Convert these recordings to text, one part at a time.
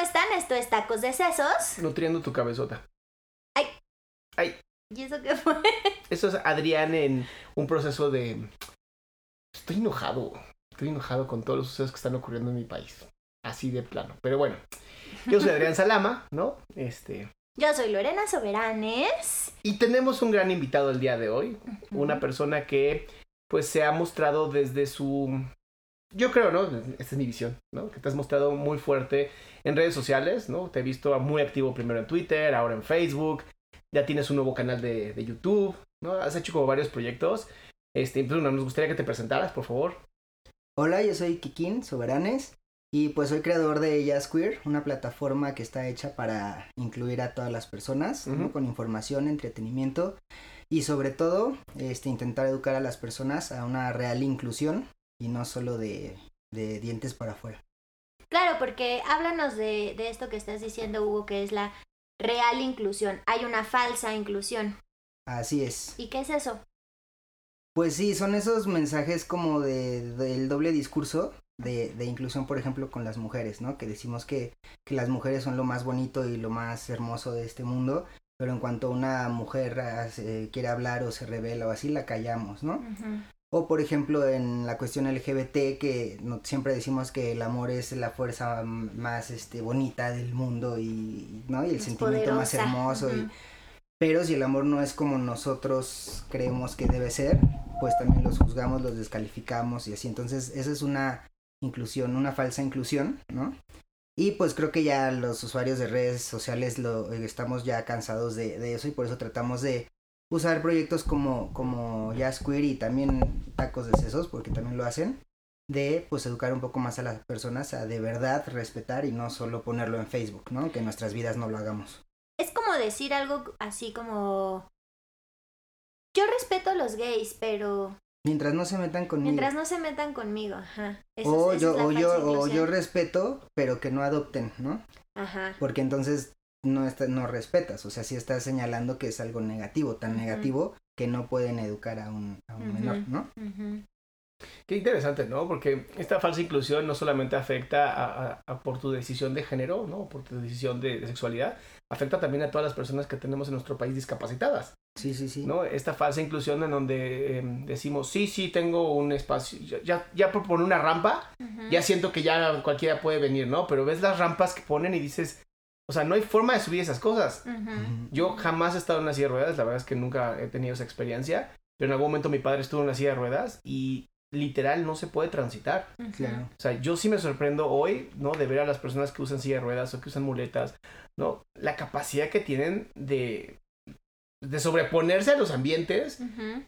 ¿cómo están? Esto es Tacos de Sesos. Nutriendo tu cabezota. Ay. Ay. ¿Y eso qué fue? Eso es Adrián en un proceso de... Estoy enojado. Estoy enojado con todos los sucesos que están ocurriendo en mi país. Así de plano. Pero bueno, yo soy Adrián Salama, ¿no? Este... Yo soy Lorena Soberanes. Y tenemos un gran invitado el día de hoy. Una persona que pues se ha mostrado desde su... Yo creo, ¿no? Esta es mi visión, ¿no? Que te has mostrado muy fuerte en redes sociales, ¿no? Te he visto muy activo primero en Twitter, ahora en Facebook. Ya tienes un nuevo canal de, de YouTube, ¿no? Has hecho como varios proyectos. Este, entonces, nos gustaría que te presentaras, por favor. Hola, yo soy Kikín Soberanes y pues soy creador de Jazz Queer, una plataforma que está hecha para incluir a todas las personas, ¿no? Con información, entretenimiento y sobre todo este, intentar educar a las personas a una real inclusión y no solo de, de dientes para afuera. Claro, porque háblanos de, de esto que estás diciendo, Hugo, que es la real inclusión. Hay una falsa inclusión. Así es. ¿Y qué es eso? Pues sí, son esos mensajes como de, del doble discurso de, de inclusión, por ejemplo, con las mujeres, ¿no? Que decimos que, que las mujeres son lo más bonito y lo más hermoso de este mundo, pero en cuanto una mujer hace- quiere hablar o se revela o así, la callamos, ¿no? Ujú. O por ejemplo en la cuestión LGBT que no- siempre decimos que el amor es la fuerza más este bonita del mundo y, ¿no? y el sentimiento más hermoso y pero si el amor no es como nosotros creemos que debe ser, pues también los juzgamos, los descalificamos y así. Entonces, esa es una inclusión, una falsa inclusión, ¿no? Y pues creo que ya los usuarios de redes sociales lo eh, estamos ya cansados de, de eso y por eso tratamos de usar proyectos como, como Jazz Queer y también Tacos de Sesos, porque también lo hacen, de pues educar un poco más a las personas a de verdad respetar y no solo ponerlo en Facebook, ¿no? Que en nuestras vidas no lo hagamos. Es como decir algo así como... Yo respeto a los gays, pero Mientras no se metan conmigo. mientras no se metan conmigo, ajá. O yo, es la o yo, o yo respeto, pero que no adopten, ¿no? Ajá. Porque entonces no está, no respetas, o sea, sí estás señalando que es algo negativo, tan negativo que no pueden educar a un, a un menor, ¿no? Qué interesante, ¿no? Porque esta falsa inclusión no solamente afecta a, a- a por tu decisión de género, ¿no? Por tu decisión de, de sexualidad, afecta también a todas las personas que tenemos en nuestro país discapacitadas. Sí, sí, sí. ¿no? Esta falsa inclusión en donde eh, decimos, sí, sí, tengo un espacio, ya, ya, ya por poner una rampa, ya siento que ya cualquiera puede venir, ¿no? Pero ves las rampas que ponen y dices, o sea, no hay forma de subir esas cosas. Yo jamás he estado en una silla de ruedas, la verdad es que nunca he tenido esa experiencia, pero en algún momento mi padre estuvo en una silla de ruedas y literal no se puede transitar. Claro. O sea, yo sí me sorprendo hoy, ¿no? De ver a las personas que usan silla de ruedas o que usan muletas, ¿no? La capacidad que tienen de, de sobreponerse a los ambientes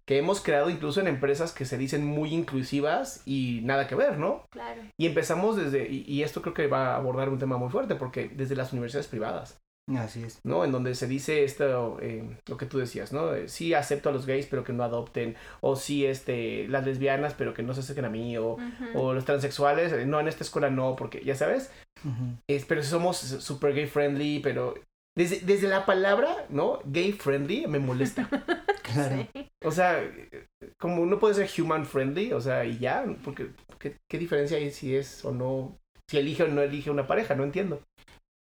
que hemos creado incluso en empresas que se dicen muy inclusivas y nada que ver, ¿no? Claro. Y empezamos desde, y, y esto creo que va a abordar un tema muy fuerte, porque desde las universidades privadas, Así es. ¿no? En donde se dice esto, eh, lo que tú decías, ¿no? Eh, Sí acepto a los gays, pero que no adopten, o sí, este, las lesbianas, pero que no se acerquen a mí, o, o los transexuales, eh, no, en esta escuela no, porque, ya sabes, Ujú. es, pero somos super gay friendly, pero desde, desde la palabra, ¿no? Gay friendly me molesta. Claro. Sí. O sea, como no puede ser human friendly, o sea, y ya, porque ¿qué, qué diferencia hay si es o no, si elige o no elige una pareja? No entiendo.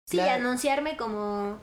Sí, Claro. anunciarme como,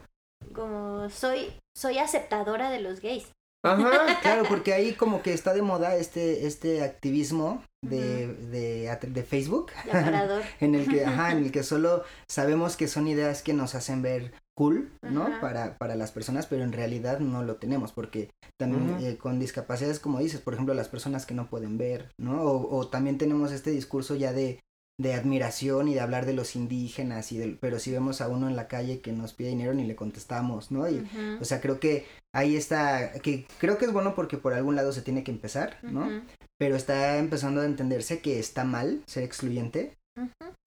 como soy, soy aceptadora de los gays. Ajá. Claro, porque ahí como que está de moda este, este activismo de, de, de Facebook. de aparador. en el que, ajá, en el que solo sabemos que son ideas que nos hacen ver cool, ¿no? Ajá. Para, para las personas, pero en realidad no lo tenemos, porque también eh, con discapacidades, como dices, por ejemplo, las personas que no pueden ver, ¿no? O, o también tenemos este discurso ya de, de admiración y de hablar de los indígenas, y del, pero si vemos a uno en la calle que nos pide dinero ni le contestamos, ¿no? Y, o sea, creo que ahí está, que creo que es bueno porque por algún lado se tiene que empezar, ¿no? Pero está empezando a entenderse que está mal ser excluyente,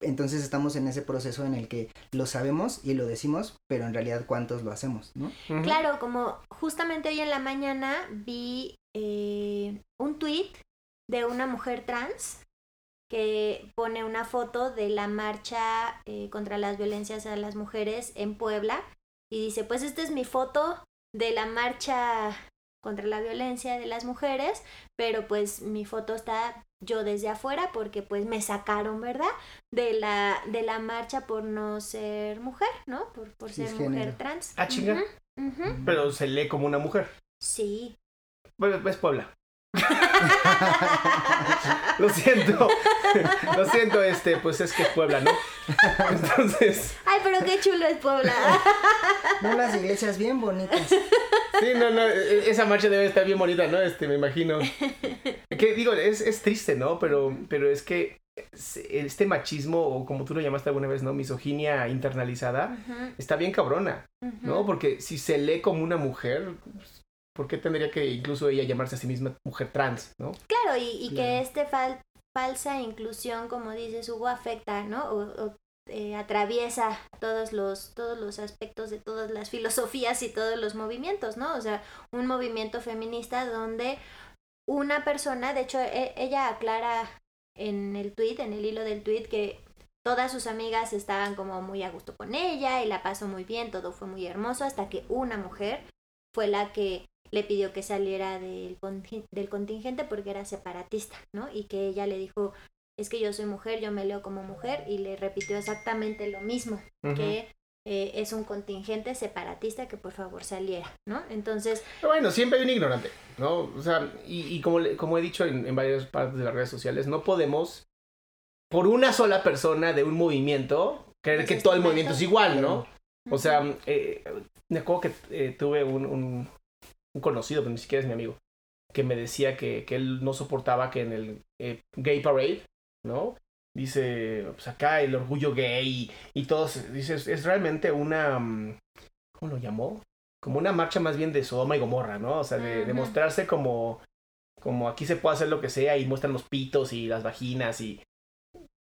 Entonces estamos en ese proceso en el que lo sabemos y lo decimos, pero en realidad cuántos lo hacemos, ¿no? Claro, como justamente hoy en la mañana vi eh, un tweet de una mujer trans que pone una foto de la marcha eh, contra las violencias a las mujeres en Puebla y dice, pues esta es mi foto de la marcha contra la violencia de las mujeres, pero pues mi foto está yo desde afuera porque pues me sacaron, ¿verdad? De la, de la marcha por no ser mujer, ¿no? Por, por ser mujer trans. Ah, chinga. Pero se lee como una mujer. Sí. Bueno, es Puebla. Lo siento. Lo siento, este, pues es que es Puebla, ¿no? Entonces. Ay, pero qué chulo es Puebla. No, las iglesias bien bonitas. Sí, no, no, e, e, esa marcha debe estar bien bonita, ¿no? Este, me imagino. Que digo, es, es triste, ¿no? Pero, pero es que este machismo, o como tú lo llamaste alguna vez, ¿no? Misoginia internalizada, está bien cabrona, ¿no? Porque si se lee como una mujer, ¿por qué tendría que incluso ella llamarse a sí misma mujer trans, ¿no? Claro, y, que este falsa inclusión, como dices Hugo, afecta, ¿no? O, eh, atraviesa todos los, todos los aspectos de todas las filosofías y todos los movimientos, ¿no? O sea, un movimiento feminista donde una persona, de hecho, e, ella aclara en el tweet, en el hilo del tweet, que todas sus amigas estaban como muy a gusto con ella y la pasó muy bien, todo fue muy hermoso, hasta que una mujer fue la que le pidió que saliera del, del contingente porque era separatista, ¿no? Y que ella le dijo, es que yo soy mujer, yo me leo como mujer, y le repitió exactamente lo mismo, que eh, es un contingente separatista que por favor saliera, ¿no? Entonces... bueno, siempre hay un ignorante, ¿no? O sea, y, como, como he dicho en, en varias partes de las redes sociales, no podemos, por una sola persona de un movimiento, creer que todo el movimiento es igual, ¿no? O sea, eh, me acuerdo que eh, tuve un, un conocido, pero ni siquiera es mi amigo, que me decía que, que él no soportaba que en el eh, Gay Parade, ¿no? Dice, pues acá el orgullo gay y, todos, dice, es realmente una, mm, ¿cómo lo llamó? Como una marcha más bien de Sodoma y Gomorra, ¿no? O sea, de, de mostrarse como, como aquí se puede hacer lo que sea y muestran los pitos y las vaginas y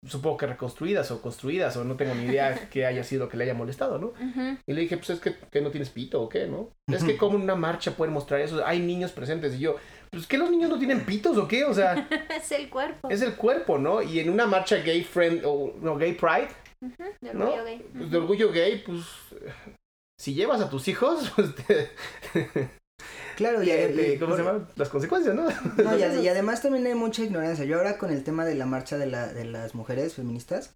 supongo que reconstruidas o construidas o no tengo ni idea que haya sido que le haya molestado, ¿no? Y le dije, pues es que, que, no tienes pito o qué, ¿no? Es que como en una marcha pueden mostrar eso, hay niños presentes y yo, pues que los niños no tienen pitos o qué, o sea... es el cuerpo. Es el cuerpo, ¿no? Y en una marcha gay friend o no, gay pride, de orgullo gay. Pues de orgullo gay, pues si llevas a tus hijos, pues Claro, y, ¿cómo se llama? Las consecuencias, ¿no? no y, además también hay mucha ignorancia. Yo ahora con el tema de la marcha de, la, de las mujeres feministas,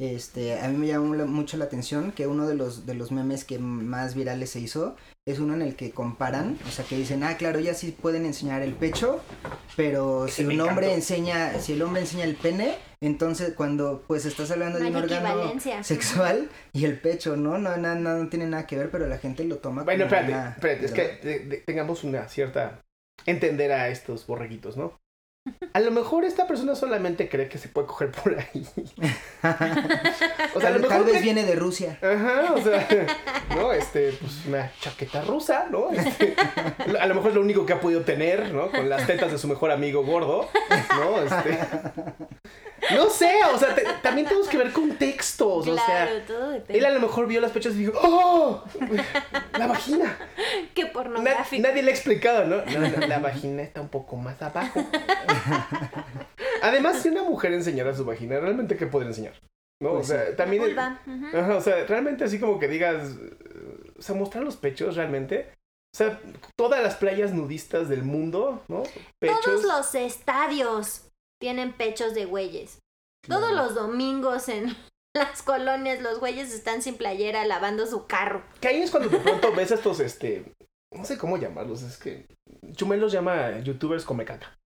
este, a mí me llamó mucho la atención que uno de los, de los memes que más virales se hizo es uno en el que comparan, o sea, que dicen, ah, claro, ya sí pueden enseñar el pecho, pero si un hombre enseña, si el hombre enseña el pene, entonces cuando pues estás hablando de un órgano sexual y el pecho, ¿no? No, no, no, tiene nada que ver, pero la gente lo toma bueno, como espérate, espérate, es que tengamos una cierta entender a estos borreguitos, ¿no? A lo mejor esta persona solamente cree que se puede coger por ahí. o sea, a lo mejor tal vez viene de Rusia. Ajá, o sea, no, este, pues una chaqueta rusa, ¿no? Este, a lo mejor es lo único que ha podido tener, ¿no? Con las tetas de su mejor amigo gordo, ¿no? Este, no sé, o sea, también tenemos que ver contextos, o sea, todo él a lo mejor vio las pechas y dijo, ¡oh! La vagina. Qué pornográfico. nadie le ha explicado, ¿no? No, La vagina está un poco más abajo. Además, si una mujer enseñara su vagina, ¿realmente qué podría enseñar? ¿No? Pues o sea, también... Ajá, o sea, realmente así como que digas... O sea, mostrar los pechos realmente... O sea, todas las playas nudistas del mundo, ¿no? Pechos. Todos los estadios tienen pechos de güeyes. Todos los domingos en las colonias los güeyes están sin playera lavando su carro. Que ahí es cuando de pronto ves estos, este, no sé cómo llamarlos, es que Chumel los llama youtubers come caca.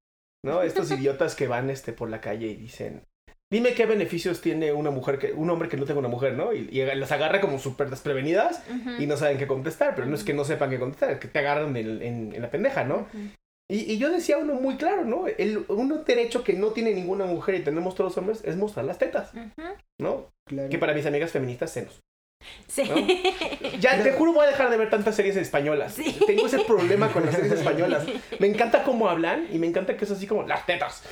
¿no? Estos idiotas que van este, por la calle y dicen, dime qué beneficios tiene una mujer, que, un hombre que no tenga una mujer, ¿no? Y, las agarra como súper desprevenidas y no saben qué contestar, pero no es que no sepan qué contestar, es que te agarran en, la pendeja, ¿no? Y, yo decía uno muy claro, ¿no? El, un derecho que no tiene ninguna mujer y tenemos todos los hombres es mostrar las tetas, ¿no? Que para mis amigas feministas, senos. Sí. Ya te juro voy a dejar de ver tantas series españolas. Tengo ese problema con las series españolas. Me encanta cómo hablan y me encanta que es así como las tetas.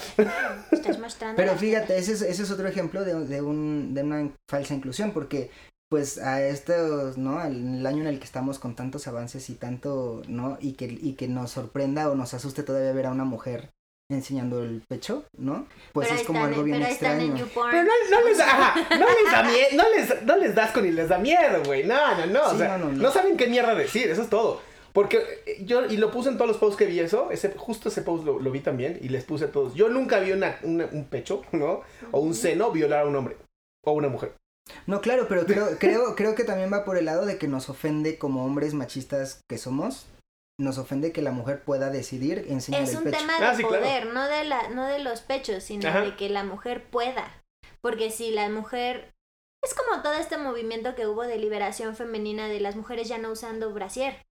Estás mostrando. Pero fíjate, ese es, ese es otro ejemplo de, de, un, de una falsa inclusión porque pues a estos, ¿no? El, año en el que estamos con tantos avances y tanto, ¿no? Y que, y que nos sorprenda o nos asuste todavía ver a una mujer enseñando el pecho, ¿no? Pues es como algo bien extraño. Pero no, les, ajá, no les da miedo, no les, no les das con y les da miedo, güey. No, no, no. o sea, no, saben qué mierda decir, eso es todo. Porque eh, yo, y lo puse en todos los posts que vi eso, ese, justo ese post lo, lo vi también y les puse a todos. Yo nunca vi una, una- un pecho, ¿no? O un seno violar a un hombre o una mujer. No, claro, pero creo, creo, creo que también va por el lado de que nos ofende como hombres machistas que somos, nos ofende que la mujer pueda decidir enseñar Es el un pecho. tema de Ah, sí, claro. poder, no de la, no de los pechos, sino Ajá. de que la mujer pueda. Porque si la mujer es como todo este movimiento que hubo de liberación femenina de las mujeres ya no usando brasier,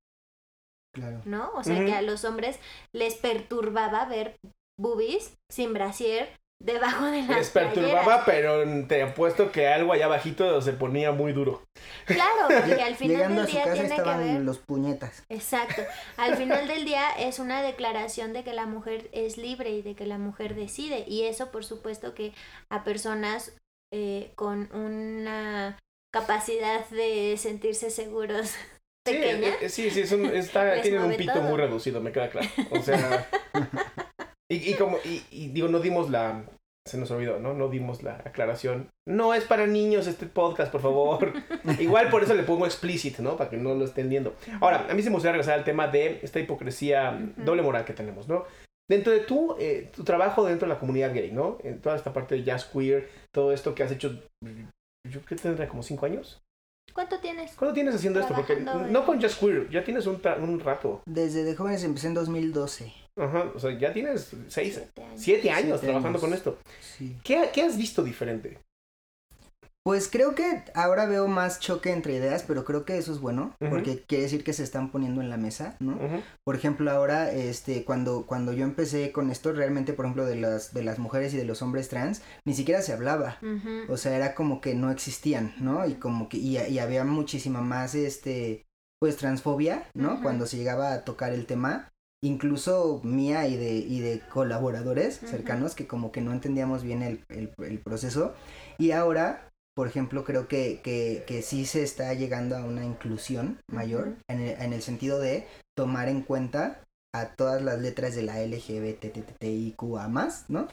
Claro. ¿no? O sea que a los hombres les perturbaba ver boobies sin brasier debajo de las Les perturbaba, playeras. pero te apuesto que algo allá abajito se ponía muy duro. Claro, porque al final Llegando del a su día casa tiene que estaban ver los puñetas. Exacto. Al final del día es una declaración de que la mujer es libre y de que la mujer decide. Y eso, por supuesto, que a personas eh, con una capacidad de sentirse seguros Sí, pequeña. eh, eh, sí, sí, es un, está, tienen un pito todo. muy reducido, me queda claro. O sea, y, y como, y, y digo, no dimos la, se nos olvidó, ¿no? No dimos la aclaración. No es para niños este podcast, por favor. Igual por eso le pongo explicit, ¿no? Para que no lo estén viendo. Ahora, a mí se me gustaría regresar al tema de esta hipocresía doble moral que tenemos, ¿no? Dentro de tu, eh, tu trabajo dentro de la comunidad gay, ¿no? En toda esta parte de jazz queer, todo esto que has hecho, yo creo que tendrá como cinco años. ¿Cuánto tienes? ¿Cuándo tienes haciendo esto? Porque no con Just Queer, ya tienes un, tra- un rato. Desde de jóvenes empecé en 2012. Ajá, o sea, ya tienes seis, Siete años. siete años Siete trabajando años. con esto. Sí. ¿Qué, qué has visto diferente? Pues creo que ahora veo más choque entre ideas, pero creo que eso es bueno, porque quiere decir que se están poniendo en la mesa, ¿no? Por ejemplo, ahora, este, cuando, cuando yo empecé con esto, realmente, por ejemplo, de las, de las mujeres y de los hombres trans, ni siquiera se hablaba. Ujú. O sea, era como que no existían, ¿no? Y como que, y, y había muchísima más, este, pues, transfobia, ¿no? Cuando se llegaba a tocar el tema, incluso mía y de, y de colaboradores cercanos que como que no entendíamos bien el, el, el proceso. Y ahora, por ejemplo, creo que, que, que sí se está llegando a una inclusión mayor en, el, en el sentido de tomar en cuenta a todas las letras de la LGBTTIQA más, ¿no?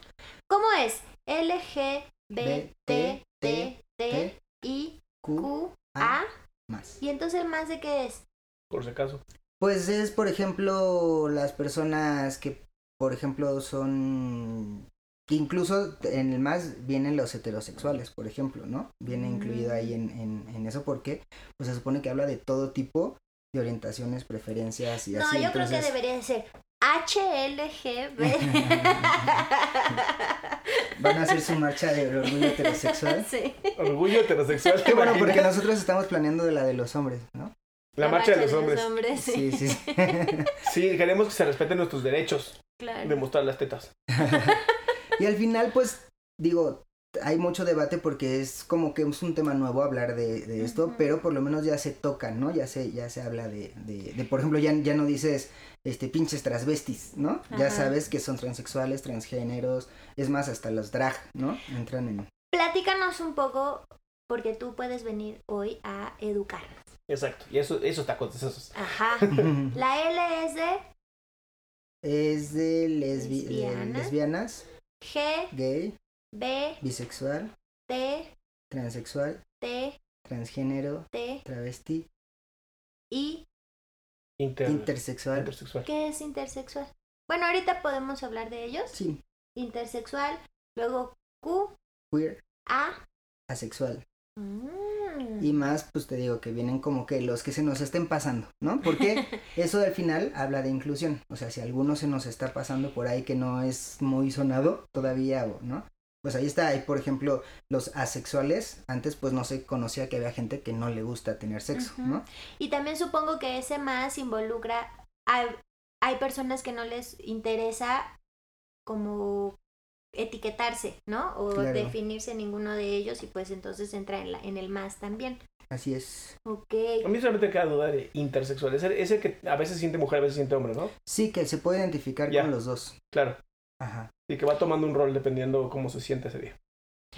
¿Cómo es? L, G, B, T, T, T, T, I, Q, Q, A A. más. ¿Y entonces el más de qué es? por si acaso. Pues es, por ejemplo, las personas que, por ejemplo, son... que incluso en el más vienen los heterosexuales, por ejemplo, ¿no? Viene Mm. incluido ahí en, en, en eso porque pues se supone que habla de todo tipo de orientaciones, preferencias y No, así. yo creo que debería de ser HLGB. Van a hacer su marcha de orgullo heterosexual. sí. Orgullo heterosexual. Qué bueno, ¿te porque nosotros estamos planeando de la de los hombres, La, marcha de los hombres. Sí, sí, sí. Sí, queremos que se respeten nuestros derechos Claro. de mostrar las tetas. Y al final, pues, digo, hay mucho debate porque es como que es un tema nuevo hablar de, de esto, pero por lo menos ya se toca, ¿no? Ya se, ya se habla de, de, de, por ejemplo, ya, ya no dices, este, pinches transvestis, ¿no? Ya sabes que son transexuales, transgéneros, es más, hasta los drag, ¿no? Entran en... Platícanos un poco, porque tú puedes venir hoy a educarnos. Exacto. Y eso, esos tacos, esos. Ajá. La L es de es de, lesbi- de Lesbianas. G, gay, B, bisexual, T, transexual, T, transgénero, T, travesti, I. Inter, intersexual. intersexual. ¿Qué es intersexual? Bueno, ahorita podemos hablar de ellos. Sí, Intersexual, luego Q, queer, A. asexual. Mm. Y más, pues te digo que vienen como que los que se nos estén pasando, ¿no? Porque eso al final habla de inclusión. O sea, si alguno se nos está pasando por ahí que no es muy sonado todavía, ¿no? Pues ahí está, hay por ejemplo los asexuales. Antes pues no se conocía que había gente que no le gusta tener sexo. ¿no? Y también supongo que ese más involucra. Hay, hay personas que no les interesa como etiquetarse, ¿no? O Claro. definirse ninguno de ellos y pues entonces entra en, la, en el más también. Así es. Ok. A mí solamente queda duda de intersexual. Ese, ese que a veces siente mujer, a veces siente hombre, ¿no? Sí, que se puede identificar Ya. con los dos. Claro. Ajá. Y que va tomando un rol dependiendo cómo se siente ese día.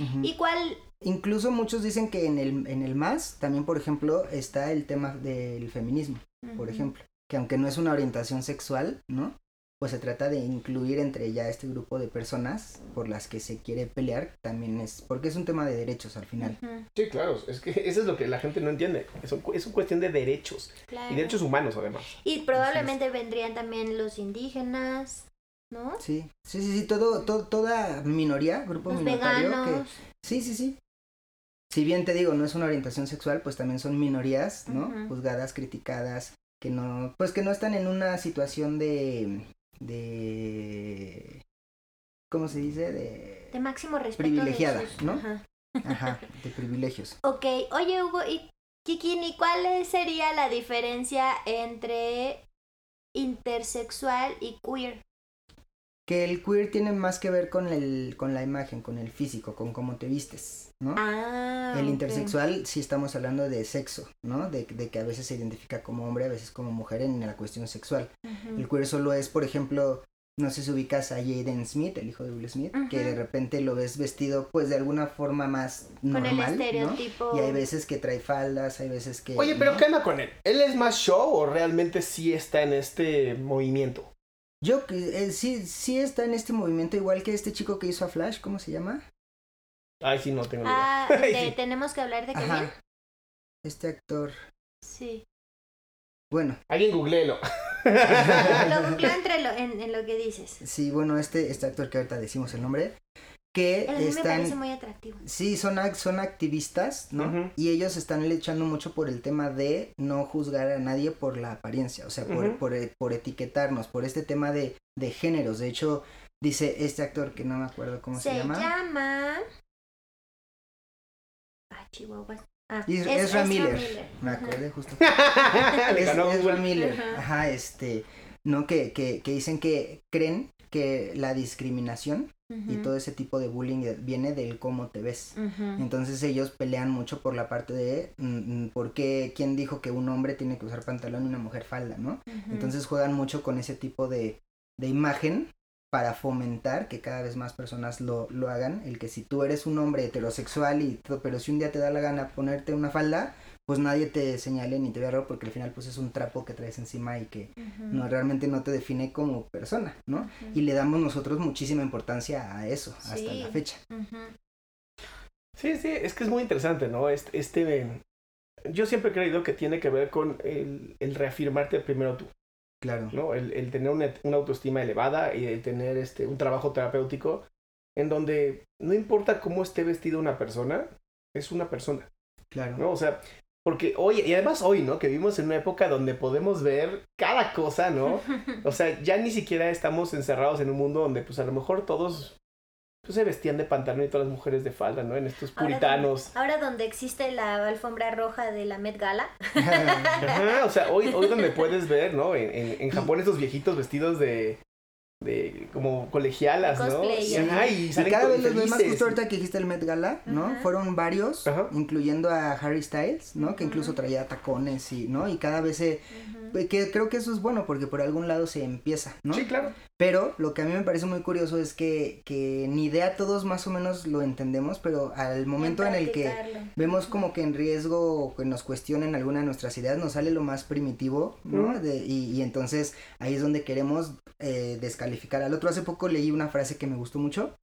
Ujú. ¿Y cuál? Incluso muchos dicen que en el, en el más también, por ejemplo, está el tema del feminismo. por ejemplo, que aunque no es una orientación sexual, ¿no? Pues se trata de incluir entre ya este grupo de personas por las que se quiere pelear, también es, porque es un tema de derechos al final. Sí, claro, es que eso es lo que la gente no entiende. Es, un- es una cuestión de derechos claro. y derechos humanos además. Y probablemente vendrían también los indígenas, ¿no? Sí, sí, sí, sí, todo, todo, toda minoría, grupo Los minoritario veganos. que... Sí, sí, sí. Si bien te digo, no es una orientación sexual, pues también son minorías, ¿no? Juzgadas, criticadas, que no, pues que no están en una situación de, de, ¿cómo se dice? De, De máximo respeto. Privilegiada, de sus- ¿no? Ajá. ajá, de privilegios. Ok, oye Hugo, y Kikini, ¿cuál sería la diferencia entre intersexual y queer? Que el queer tiene más que ver con el, con la imagen, con el físico, con cómo te vistes, ¿no? Ah, El intersexual sí estamos hablando de sexo, ¿no? De, de que a veces se identifica como hombre, a veces como mujer en la cuestión sexual. El queer solo es, por ejemplo, no sé si ubicas a Jaden Smith, el hijo de Will Smith, que de repente lo ves vestido pues de alguna forma más Con normal, el ¿no? estereotipo. Y hay veces que trae faldas, hay veces que... Oye, pero ¿no? ¿qué anda con él? ¿Él es más show o realmente sí está en este movimiento? Yo que- eh, sí, sí está en este movimiento igual que este chico que hizo a Flash, ¿cómo se llama? Ay, sí, no tengo ni idea. Ah, de- tenemos que hablar de Kevin. Ajá. Este actor. Sí. Bueno, Alguien googleelo. Lo googleo entre lo, en, en lo que dices. sí, bueno, este, este actor que ahorita decimos el nombre, que mí me parece están... muy atractivo. Sí, son, son activistas, ¿no? Y ellos están luchando mucho por el tema de no juzgar a nadie por la apariencia, o sea, por, por, e- por etiquetarnos, por este tema de, de géneros. De hecho, dice este actor que no me acuerdo cómo se, Se llama. llama. Ah, Chihuahua. Ah, Es- es- Ezra Ezra Miller. Me Ajá. acordé justo. Es Ezra. Miller. Ajá, este, no, que, que, que dicen que creen que la discriminación y todo ese tipo de bullying viene del cómo te ves. Entonces ellos pelean mucho por la parte de mm, mm, por qué, quién dijo que un hombre tiene que usar pantalón y una mujer falda, ¿no? Entonces juegan mucho con ese tipo de, de imagen para fomentar que cada vez más personas lo, lo hagan. El que si tú eres un hombre heterosexual y todo, pero si un día te da la gana ponerte una falda, pues nadie te señale ni te vea raro porque al final pues es un trapo que traes encima y que no realmente no te define como persona, ¿no? Y le damos nosotros muchísima importancia a eso hasta la fecha. Sí, sí, es que es muy interesante, ¿no? Este, este yo siempre he creído que tiene que ver con el, el reafirmarte primero tú, Claro. ¿no? El, el tener una, una autoestima elevada y el tener este, un trabajo terapéutico en donde no importa cómo esté vestida una persona, es una persona, Claro. ¿no? O sea, porque hoy, y además hoy, ¿no? Que vivimos en una época donde podemos ver cada cosa, ¿no? O sea, ya ni siquiera estamos encerrados en un mundo donde pues a lo mejor todos pues, se vestían de pantalón y todas las mujeres de falda, ¿no? En estos puritanos. Ahora donde existe la alfombra roja de la Met Gala. Ajá, o sea, hoy, hoy donde puedes ver, ¿no? En, en, en Japón esos viejitos vestidos de, de como colegialas, ¿no? Cosplay, Y, ajá, y cada vez los ves más justo ahorita que dijiste el Met Gala, ¿no? Ajá. Fueron varios, Ajá. incluyendo a Harry Styles, ¿no? Que incluso traía tacones y, ¿no? Y cada vez se... Ujú. Que creo que eso es bueno porque por algún lado se empieza, ¿no? Sí, claro. Pero lo que a mí me parece muy curioso es que, que ni idea todos más o menos lo entendemos, pero al momento en el que vemos como que en riesgo o que nos cuestionen alguna de nuestras ideas, nos sale lo más primitivo, ¿no? De- y, y entonces ahí es donde queremos eh, descalificar al otro. Hace poco leí una frase que me gustó mucho,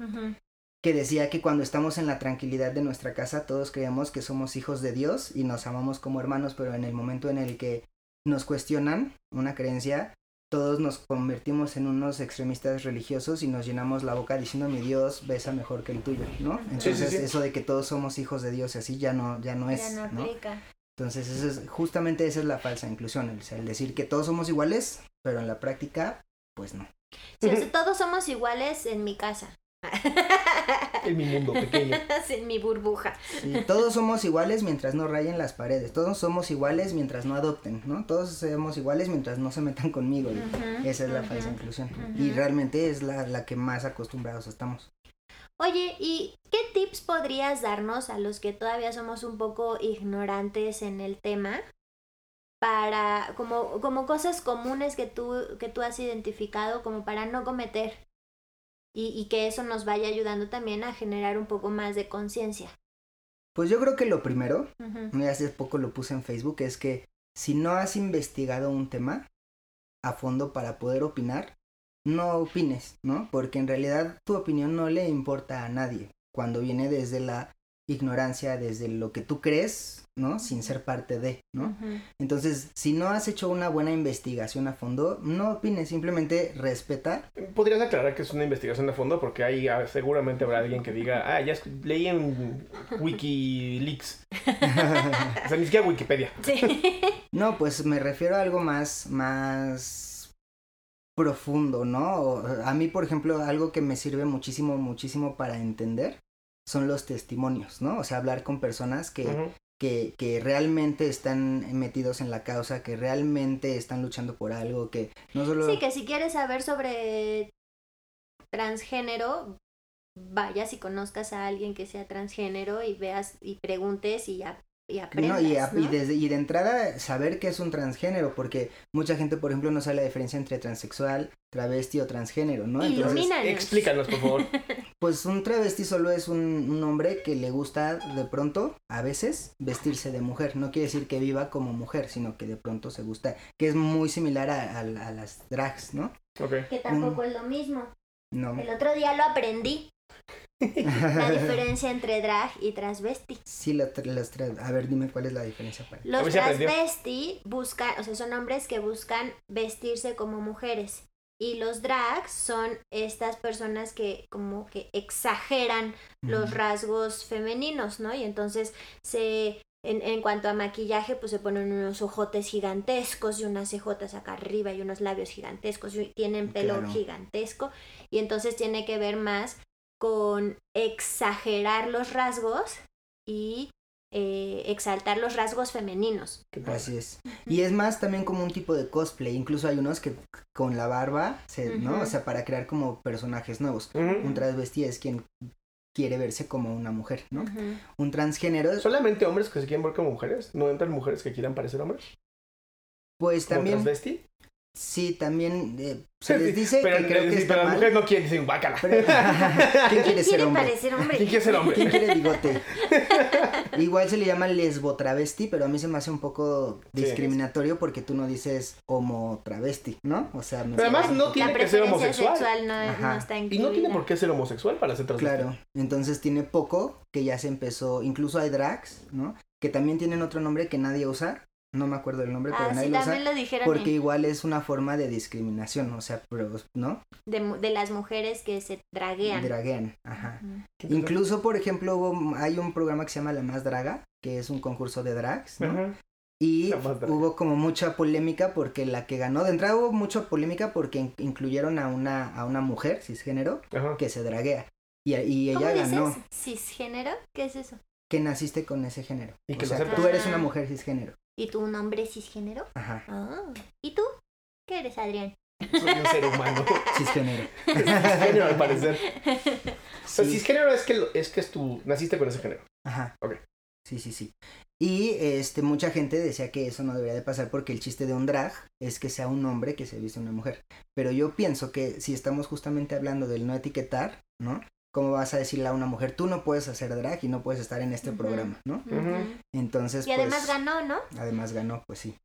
que decía que cuando estamos en la tranquilidad de nuestra casa, todos creemos que somos hijos de Dios y nos amamos como hermanos, pero en el momento en el que nos cuestionan una creencia, todos nos convertimos en unos extremistas religiosos y nos llenamos la boca diciendo mi Dios besa mejor que el tuyo, ¿no? Entonces sí, sí. eso de que todos somos hijos de Dios y así ya no, ya no es, ya no ¿no? aplica. Entonces eso es, justamente esa es la falsa inclusión, el, el decir que todos somos iguales, pero en la práctica, pues no. Sí, o sea, todos somos iguales en mi casa. En mi mundo pequeño. en mi burbuja. Sí, todos somos iguales mientras no rayen las paredes, todos somos iguales mientras no adopten, ¿no? Todos somos iguales mientras no se metan conmigo. Esa es la falsa inclusión. Y realmente es la, la que más acostumbrados estamos. Oye, ¿y qué tips podrías darnos a los que todavía somos un poco ignorantes en el tema? Para, como, como cosas comunes que tú, que tú has identificado como para no cometer. Y, y que eso nos vaya ayudando también a generar un poco más de conciencia. Pues yo creo que lo primero, y hace poco lo puse en Facebook, es que si no has investigado un tema a fondo para poder opinar, no opines, ¿no? Porque en realidad tu opinión no le importa a nadie cuando viene desde la ignorancia, desde lo que tú crees, ¿no? Sin ser parte de, ¿no? Entonces, si no has hecho una buena investigación a fondo, no opines, simplemente respeta. ¿Podrías aclarar que es una investigación de fondo? Porque ahí ah, seguramente habrá alguien que diga, ah, ya leí en Wikileaks. o sea, ni siquiera Wikipedia. Sí. No, pues me refiero a algo más, más profundo, ¿no? A mí, por ejemplo, algo que me sirve muchísimo, muchísimo para entender son los testimonios, ¿no? O sea, hablar con personas que, que, que realmente están metidos en la causa, que realmente están luchando por algo, que no solo... Sí, que si quieres saber sobre transgénero, vayas y conozcas a alguien que sea transgénero y veas y preguntes y, a- y aprendas. No, y, a- y ¿no? desde- y de entrada saber qué es un transgénero, porque mucha gente, por ejemplo, no sabe la diferencia entre transexual, travesti o transgénero, ¿no? Entonces. Explícanos, por favor. pues un travesti solo es un, un hombre que le gusta de pronto, a veces, vestirse de mujer. No quiere decir que viva como mujer, sino que de pronto se gusta, que es muy similar a, a- a las drags, ¿no? Ok. Que tampoco es lo mismo. No. El otro día lo aprendí. La diferencia entre drag y transvesti. sí, las las tra- A ver, dime cuál es la diferencia Los transvesti buscan, o sea, son hombres que buscan vestirse como mujeres. Y los drags son estas personas que como que exageran los rasgos femeninos, ¿no? Y entonces se en, en cuanto a maquillaje, pues se ponen unos ojotes gigantescos y unas cejotas acá arriba y unos labios gigantescos y tienen pelo Claro. gigantesco. Y entonces tiene que ver más con exagerar los rasgos y eh, exaltar los rasgos femeninos. Así es. Y es más también como un tipo de cosplay. Incluso hay unos que con la barba, se, ¿no? O sea, para crear como personajes nuevos. Un transvesti es quien quiere verse como una mujer, ¿no? Un transgénero, ¿Solamente hombres que se quieren ver como mujeres? ¿No entran mujeres que quieran parecer hombres? pues ¿Como también, transvesti? Sí, también eh, se les dice pero, que creo sí, que pero está las mujeres no quieren, dicen, guácala. Pero- ¿Quién quiere ser quiere hombre? parecer hombre? ¿Quién quiere ser hombre? ¿Quién quiere bigote? Igual se le llama lesbo travesti, pero a mí se me hace un poco Sí. discriminatorio porque tú no dices homo travesti, ¿no? O sea, me Pero además no tiene La que ser preferencia homosexual. sexual no, no está Y no tiene por qué ser homosexual para ser transvesti. Claro, entonces tiene poco que ya se empezó, incluso hay drags, ¿no? Que también tienen otro nombre que nadie usa, no me acuerdo del nombre, pero Ah, nadie sí, lo usa, lo dijeron porque en- igual es una forma de discriminación, o sea, pero, ¿no? de, mu- de las mujeres que se draguean. Draguean, ajá. Incluso, por ejemplo, hubo- hay un programa que se llama La Más Draga, que es un concurso de drags, ¿no? Ajá. Y hubo como mucha polémica porque la que ganó, de entrada hubo mucha polémica porque in- incluyeron a una, a una mujer cisgénero Ajá. que se draguea. Y, y ¿Cómo ella dices? ganó, ¿Cisgénero? ¿Qué es eso? que naciste con ese género. Y o que sea, tú eres una Ah. mujer cisgénero. ¿Y tú un hombre cisgénero? Ajá, Ah. ¿Y tú? ¿Qué eres, Adrián? Soy un ser humano. cisgénero. cisgénero al parecer. O sea, Sí. cisgénero es que, es que es tu, naciste con ese género. Ajá. Ok. Sí, sí, sí. Y este mucha gente decía que eso no debería de pasar porque el chiste de un drag es que sea un hombre que se viste una mujer. Pero yo pienso que si estamos justamente hablando del no etiquetar, ¿no? ¿Cómo vas a decirle a una mujer, tú no puedes hacer drag y no pues estar en este programa, ¿no? Entonces, Y además pues, ganó, ¿no? además ganó, pues sí.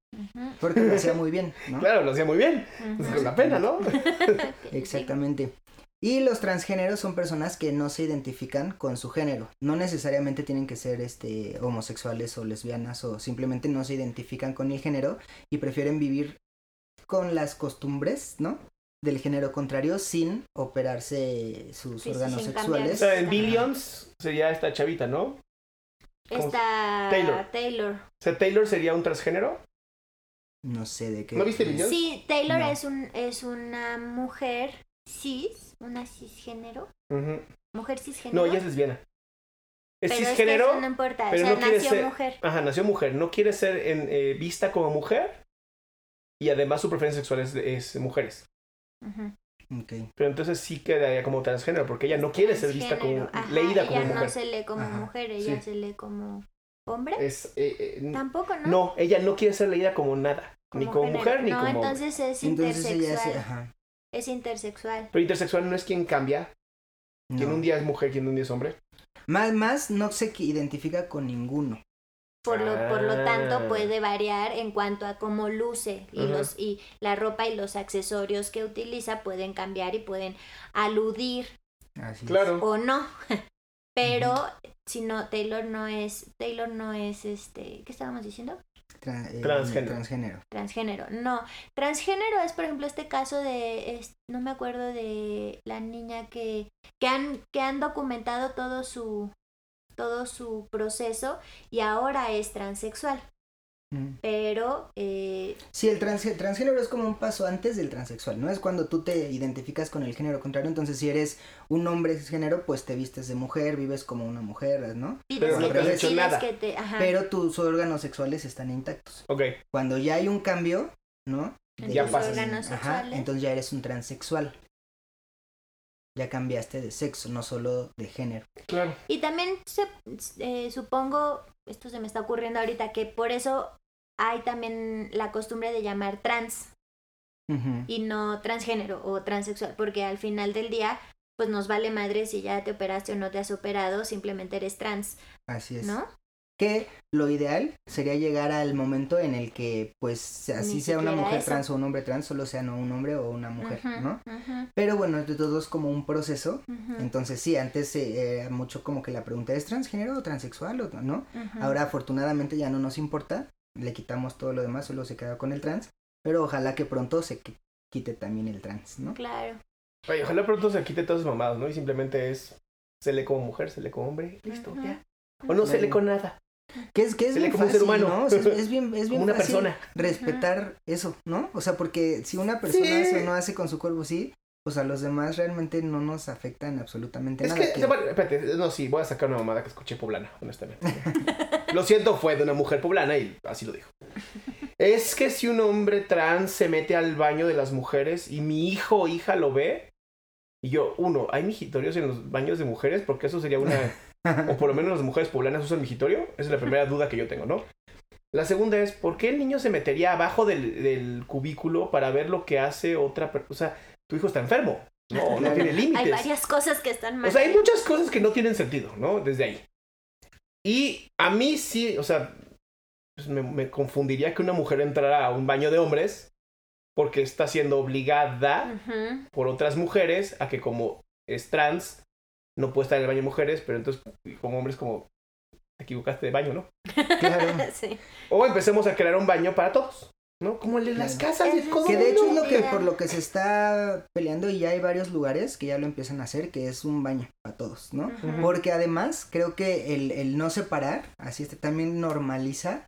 Porque lo hacía muy bien, ¿no? Claro, lo hacía muy bien. Pues con la pena, ¿no? Exactamente. Y los transgéneros son personas que no se identifican con su género. No necesariamente tienen que ser este homosexuales o lesbianas o simplemente no se identifican con el género y prefieren vivir con las costumbres, ¿no? Del género contrario sin operarse sus Sí, sí, órganos sin sexuales. sea, en Billions sería esta chavita, ¿no? ¿Cómo se- Está Taylor. Taylor. O sea, Taylor sería un transgénero. No sé de qué. ¿No viste Billions? Sí, Taylor No. es un es una mujer cis, una cisgénero, mujer cisgénero. No, ella es lesbiana. Es pero cisgénero. es que eso no importa, pero o sea, no quiere nació ser- mujer. Ajá, nació mujer. No quiere ser en, eh, vista como mujer. Y además su preferencia sexual es, es mujeres. Ujú. Ok. Pero entonces sí quedaría como transgénero, porque ella no quiere ser vista como. Ajá, leída como ella mujer. no se lee como Ajá, mujer, ella sí. se lee como hombre. Es, eh, eh, Tampoco, ¿no? no, ella no quiere ser leída como nada. ni como género. mujer ni no, como hombre. entonces es Entonces ella intersexual. se... Ajá. Es intersexual. Pero intersexual no es quien cambia. Quien No. un día es mujer, quien un día es hombre. Más, más no se identifica con ninguno. Por lo, por lo Ah. tanto puede variar en cuanto a cómo luce y los y la ropa y los accesorios que utiliza pueden cambiar y pueden aludir Así. Claro. o no. Pero si no Taylor no es Taylor no es este, ¿qué estábamos diciendo? Tra- eh, Transgénero. transgénero. Transgénero. No, transgénero es por ejemplo este caso de es- no me acuerdo de la niña que que han que han documentado todo su todo su proceso y ahora es transexual, Mm. pero eh, Sí, el trans- transgénero es como un paso antes del transexual, ¿no? Es cuando tú te identificas con el género contrario, entonces si eres un hombre género, pues te vistes de mujer, vives como una mujer, ¿no? pides Pero no que te hecho nada. que te, ajá, Pero tus órganos sexuales están intactos. Ok. Cuando ya hay un cambio, ¿no? Ya pasas. Ajá, entonces ya eres un transexual. Ya cambiaste de sexo, no solo de género. Claro. Y también se, eh, supongo, esto se me está ocurriendo ahorita, que por eso hay también la costumbre de llamar trans y no transgénero o transexual, porque al final del día, pues nos vale madre si ya te operaste o no te has operado, simplemente eres trans, Así es. ¿no? Que lo ideal sería llegar al momento en el que, pues, así Ni sea una mujer eso. trans o un hombre trans, solo sea no un hombre o una mujer, ¿no? ujú, Pero bueno, de todos como un proceso. Entonces sí, antes eh, era mucho como que la pregunta es transgénero o transexual o no. Ahora afortunadamente ya no nos importa, le quitamos todo lo demás, solo se queda con el trans. Pero ojalá que pronto se qui- quite también el trans, ¿no? Claro. Oye, ojalá pronto se quite todas sus mamadas, ¿no? Y simplemente es. Se lee como mujer, se lee como hombre, listo, ya. O no se lee con nada, Que es, que es bien como un fácil, ser humano. ¿no? O sea, es, es bien, es bien como una fácil persona. respetar eso, ¿no? O sea, porque si una persona Sí. hace o no hace con su cuerpo, sí, pues a los demás realmente no nos afectan absolutamente Es nada. que, que- bueno, espérate, no, sí, voy a sacar una mamada que escuché poblana, honestamente. lo siento, fue de una mujer poblana y así lo dijo. Es que si un hombre trans se mete al baño de las mujeres y mi hijo o hija lo ve, y yo, uno, ¿hay mijitorios en los baños de mujeres? Porque eso sería una... o por lo menos las mujeres poblanas usan migitorio. Esa es la primera duda que yo tengo, ¿no? La segunda es, ¿por qué el niño se metería abajo del, del cubículo para ver lo que hace otra persona? O sea, tu hijo está enfermo, ¿no? No tiene límites. Hay varias cosas que están mal. O sea, hay muchas cosas que no tienen sentido, ¿no? Desde ahí. Y a mí sí, o sea, pues me, me confundiría que una mujer entrara a un baño de hombres porque está siendo obligada por otras mujeres a que como es trans, no puede estar en el baño de mujeres, pero entonces como hombres como te equivocaste de baño, ¿no? Claro. sí. O empecemos a crear un baño para todos, ¿no? Como el de las Claro. casas Que de hecho es lo que por lo que se está peleando y ya hay varios lugares que ya lo empiezan a hacer, que es un baño para todos, ¿no? Porque además creo que el, el no separar, así este, también normaliza.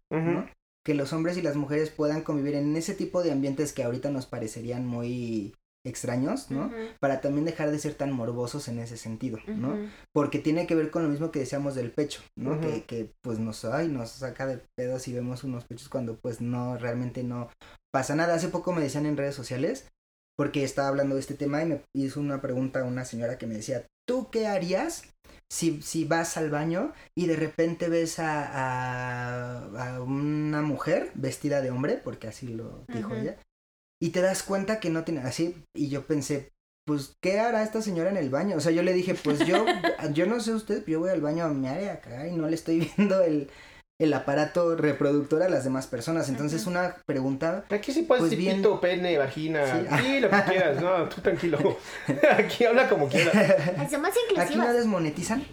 Que los hombres y las mujeres puedan convivir en ese tipo de ambientes que ahorita nos parecerían muy extraños, ¿no? Para también dejar de ser tan morbosos en ese sentido, ¿no? Porque tiene que ver con lo mismo que decíamos del pecho, ¿no? Que, que pues nos, ay, nos saca de pedos y vemos unos pechos cuando pues no, realmente no pasa nada. Hace poco me decían en redes sociales, porque estaba hablando de este tema y me hizo una pregunta a una señora que me decía, ¿tú qué harías si, si vas al baño y de repente ves a, a, a una mujer vestida de hombre, porque así lo dijo ella, y te das cuenta que no tiene así, y yo pensé, pues, ¿qué hará esta señora en el baño? O sea, yo le dije, pues yo, yo no sé usted, yo voy al baño a mi área acá y no le estoy viendo el, el aparato reproductor a las demás personas. Entonces, una pregunta, Aquí sí puedes Pues decir bien. pito, pene, vagina, Sí. sí, lo que quieras, no, tú tranquilo. Aquí habla como quieras. Ay, somos aquí no inclusivas. desmonetizan.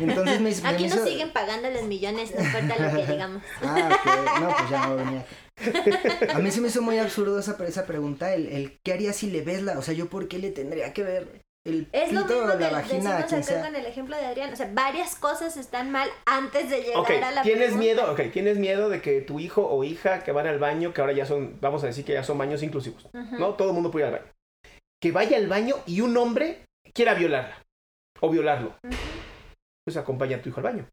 Entonces me, me Aquí hizo... nos siguen pagando los millones, no importa lo que digamos. Ah, ok. No, pues ya no voy a mí se me hizo muy absurdo esa, esa pregunta, el, el ¿qué haría si le ves la... O sea, ¿yo por qué le tendría que ver el Es lo pito mismo o que la vagina decimos quien acá sea? con el ejemplo de Adrián. O sea, varias cosas están mal antes de llegar a la ¿tienes pregunta. miedo? Ok, ¿tienes miedo de que tu hijo o hija que van al baño, que ahora ya son, vamos a decir que ya son baños inclusivos. ¿no? Todo el mundo puede ir al baño. Que vaya al baño y un hombre quiera violarla o violarlo. Pues acompaña a tu hijo al baño.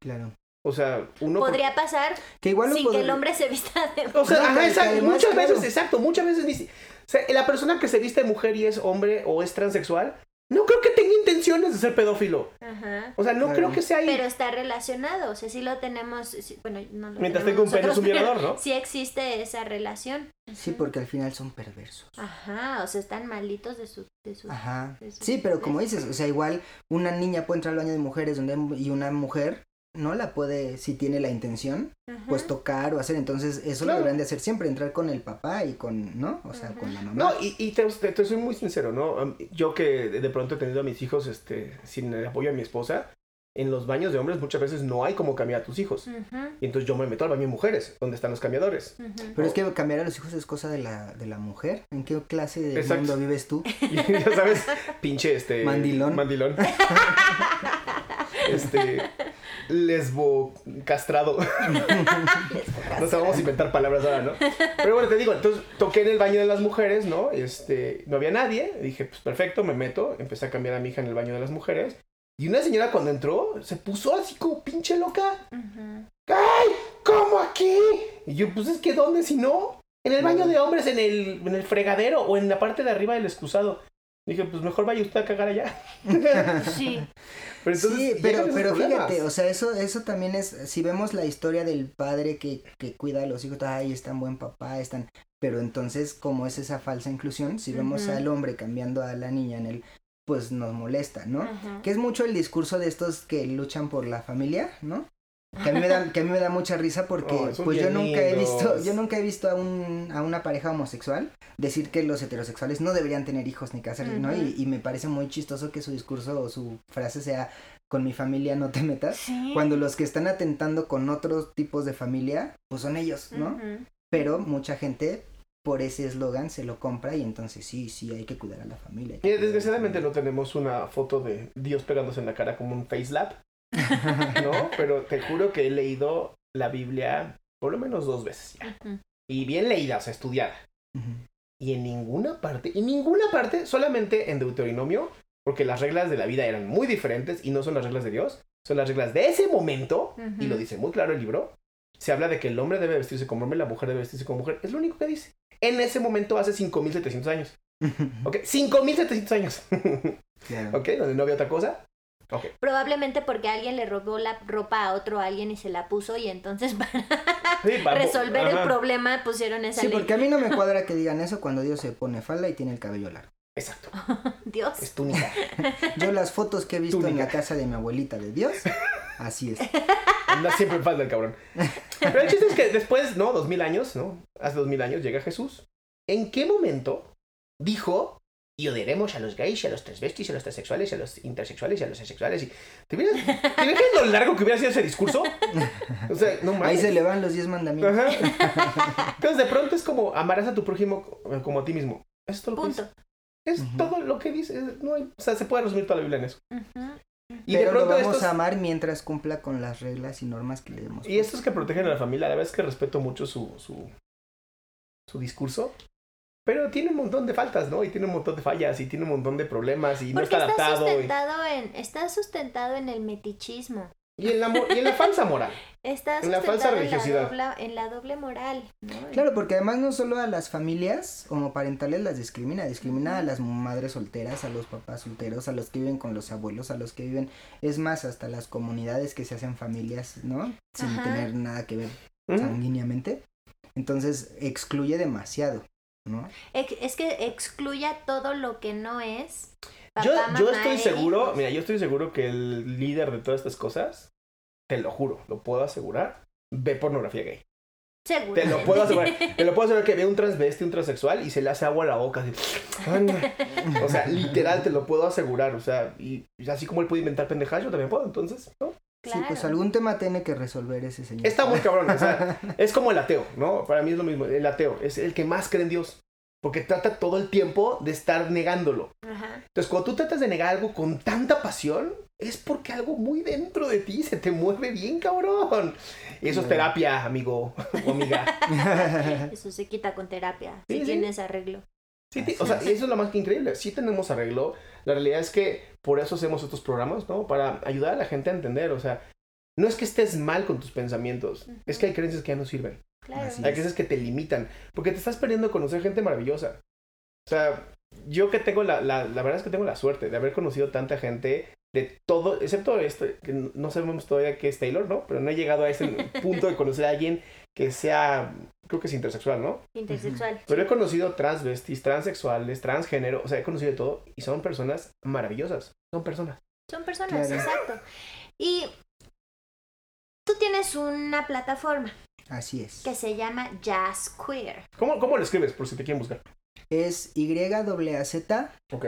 Claro. O sea, uno... por- Podría pasar Que igual sin que el hombre se vista de O sea, No, ajá, exacto, muchas claro. veces, exacto, muchas veces ni si- o sea, la persona que se viste de mujer y es hombre o es transexual, no creo que tenga intenciones de ser pedófilo. Ajá. O sea, no Claro. creo que sea ahí. Pero está relacionado, o sea, sí lo tenemos, sí- bueno, no lo Mientras tenga un pene es un violador, ¿no? Sí existe esa relación. Sí, porque al final son perversos. Ajá, o sea, están malitos de su... De su Ajá. de su- Sí, pero como dices, o sea, igual una niña puede entrar al baño de mujeres donde y una mujer no la puede, si tiene la intención, pues tocar o hacer. Entonces, eso Claro. lo deberían de hacer siempre, entrar con el papá y con, ¿no? O sea, con la mamá. No, y, y te, te- te soy muy sincero, ¿no? Yo que de pronto he tenido a mis hijos este, sin el apoyo de mi esposa, en los baños de hombres muchas veces no hay como cambiar a tus hijos. Y entonces yo me meto al baño de mujeres, donde están los cambiadores. Pero es que cambiar a los hijos es cosa de la, de la mujer. ¿En qué clase de Exacto. mundo vives tú? Ya sabes, pinche este... Mandilón. Mandilón. este... Lesbo castrado. No vamos a inventar palabras ahora, ¿no? Pero bueno, te digo, entonces toqué en el baño de las mujeres, ¿no? Este, no había nadie. Dije, pues perfecto, me meto. Empecé a cambiar a mi hija en el baño de las mujeres. Y una señora cuando entró se puso así como pinche loca. ¡Ay! ¿Cómo aquí? Y yo, pues es que ¿dónde si no? En el baño de hombres, en el, en el fregadero o en la parte de arriba del excusado. Dije, pues mejor vaya usted a cagar allá. Sí. Pero entonces, sí, pero, fíjate, o sea, eso, eso también es, si vemos la historia del padre que, que cuida a los hijos, ay, es tan buen papá, es tan... Pero entonces, como es esa falsa inclusión, si vemos al hombre cambiando a la niña en él, pues nos molesta, ¿no? Que es mucho el discurso de estos que luchan por la familia, ¿no? Que a mí me da, que a mí me da mucha risa porque Oh, pues yo nunca he visto, yo nunca he visto a un, a una pareja homosexual decir que los heterosexuales no deberían tener hijos ni casarse, ¿no? Y, y me parece muy chistoso que su discurso o su frase sea con mi familia no te metas. Sí. Cuando los que están atentando con otros tipos de familia, pues son ellos, ¿no? Pero mucha gente por ese eslogan se lo compra y entonces sí, sí, hay que cuidar a la familia. Mira, desgraciadamente no tenemos una foto de Dios pegándose en la cara como un face lap, ¿no? Pero te juro que he leído la Biblia por lo menos dos veces ya. Y bien leída, o sea, estudiada. Y en ninguna parte, en ninguna parte, solamente en Deuteronomio, porque las reglas de la vida eran muy diferentes y no son las reglas de Dios, son las reglas de ese momento, y lo dice muy claro el libro, se habla de que el hombre debe vestirse como hombre, la mujer debe vestirse como mujer, es lo único que dice. En ese momento hace 5700 años. ¿Ok? 5700 años. Claro. ¿Ok? Donde no había otra cosa. Probablemente porque alguien le robó la ropa a otro alguien y se la puso y entonces para Sí, resolver el problema pusieron esa Sí, ley. porque a mí no me cuadra que digan eso cuando Dios se pone falda y tiene el cabello largo. Exacto. Dios. Es túnica. Yo las fotos que he visto en la casa de mi abuelita de Dios, así es. Anda siempre en falda el cabrón. Pero el chiste es que después, ¿no? Dos mil años, ¿no? Hace dos mil años llega Jesús. ¿En qué momento dijo y odiaremos a los gays, y a los transvestis, y a los transexuales, y a los intersexuales, y a los asexuales? Y... ¿Te imaginas, ¿te imaginas lo largo que hubiera sido ese discurso? O sea, no mames. Ahí se le van los diez mandamientos. Ajá. Entonces de pronto es como amarás a tu prójimo como a ti mismo. Eso es todo lo que Punto. dice. Es todo lo que dice. No hay- o sea, se puede resumir toda la Biblia en eso. Y Pero de pronto lo vamos estos, a amar mientras cumpla con las reglas y normas que le demos. y estos que protegen a la familia, la verdad es que respeto mucho su, su, su discurso. Pero tiene un montón de faltas, ¿no? Y tiene un montón de fallas, y tiene un montón de problemas, y no está está adaptado. y- sustentado en está sustentado en el metichismo. Y, en la, y en la falsa moral. Está En la falsa en la religiosidad. doble, en la doble moral. ¿no? Claro, porque además no solo a las familias homoparentales las discrimina, discrimina a las madres solteras, a los papás solteros, a los que viven con los abuelos, a los que viven, es más, hasta las comunidades que se hacen familias, ¿no? Sin Ajá. tener nada que ver Ujú. sanguíneamente. Entonces excluye demasiado, Es que excluya todo lo que no es. papá, Yo, yo estoy seguro, mira, yo estoy seguro que el líder de todas estas cosas, te lo juro, lo puedo asegurar, ve pornografía gay. Seguro. Te lo puedo asegurar. Te lo puedo asegurar que ve un transvesti, un transexual y se le hace agua a la boca. Así. O sea, literal, te lo puedo asegurar. O sea, y y así como él puede inventar pendejadas, yo también puedo. Entonces, ¿no? Sí, pues algún tema tiene que resolver ese señor. Está muy cabrón. O sea, es como el ateo, ¿no? Para mí es lo mismo. El ateo es el que más cree en Dios. Porque trata todo el tiempo de estar negándolo. Ajá. Entonces, cuando tú tratas de negar algo con tanta pasión, es porque algo muy dentro de ti se te mueve bien, cabrón. Y eso es terapia, amigo o amiga. Eso se quita con terapia. Sí, si sí. tienes arreglo. Sí, o sea, eso es lo más que increíble. Sí tenemos arreglo. La realidad es que por eso hacemos estos programas, ¿no? Para ayudar a la gente a entender. O sea, no es que estés mal con tus pensamientos. Es que hay creencias que ya no sirven. Claro. Así Hay creencias que te limitan. Porque te estás perdiendo de conocer gente maravillosa. O sea, yo que tengo la, la, la verdad es que tengo la suerte de haber conocido tanta gente de todo, excepto esto, que no sabemos todavía qué es Taylor, ¿no? Pero no he llegado a ese punto de conocer a alguien que sea, creo que es intersexual, ¿no? Intersexual. Pero he conocido transvestis, transexuales, transgénero, o sea, he conocido de todo y son personas maravillosas. Son personas. Son personas, Claro. exacto. Y tú tienes una plataforma Así es. que se llama Jazz Queer. ¿Cómo, ¿Cómo lo escribes por si te quieren buscar? Es Y-A-Z Ok.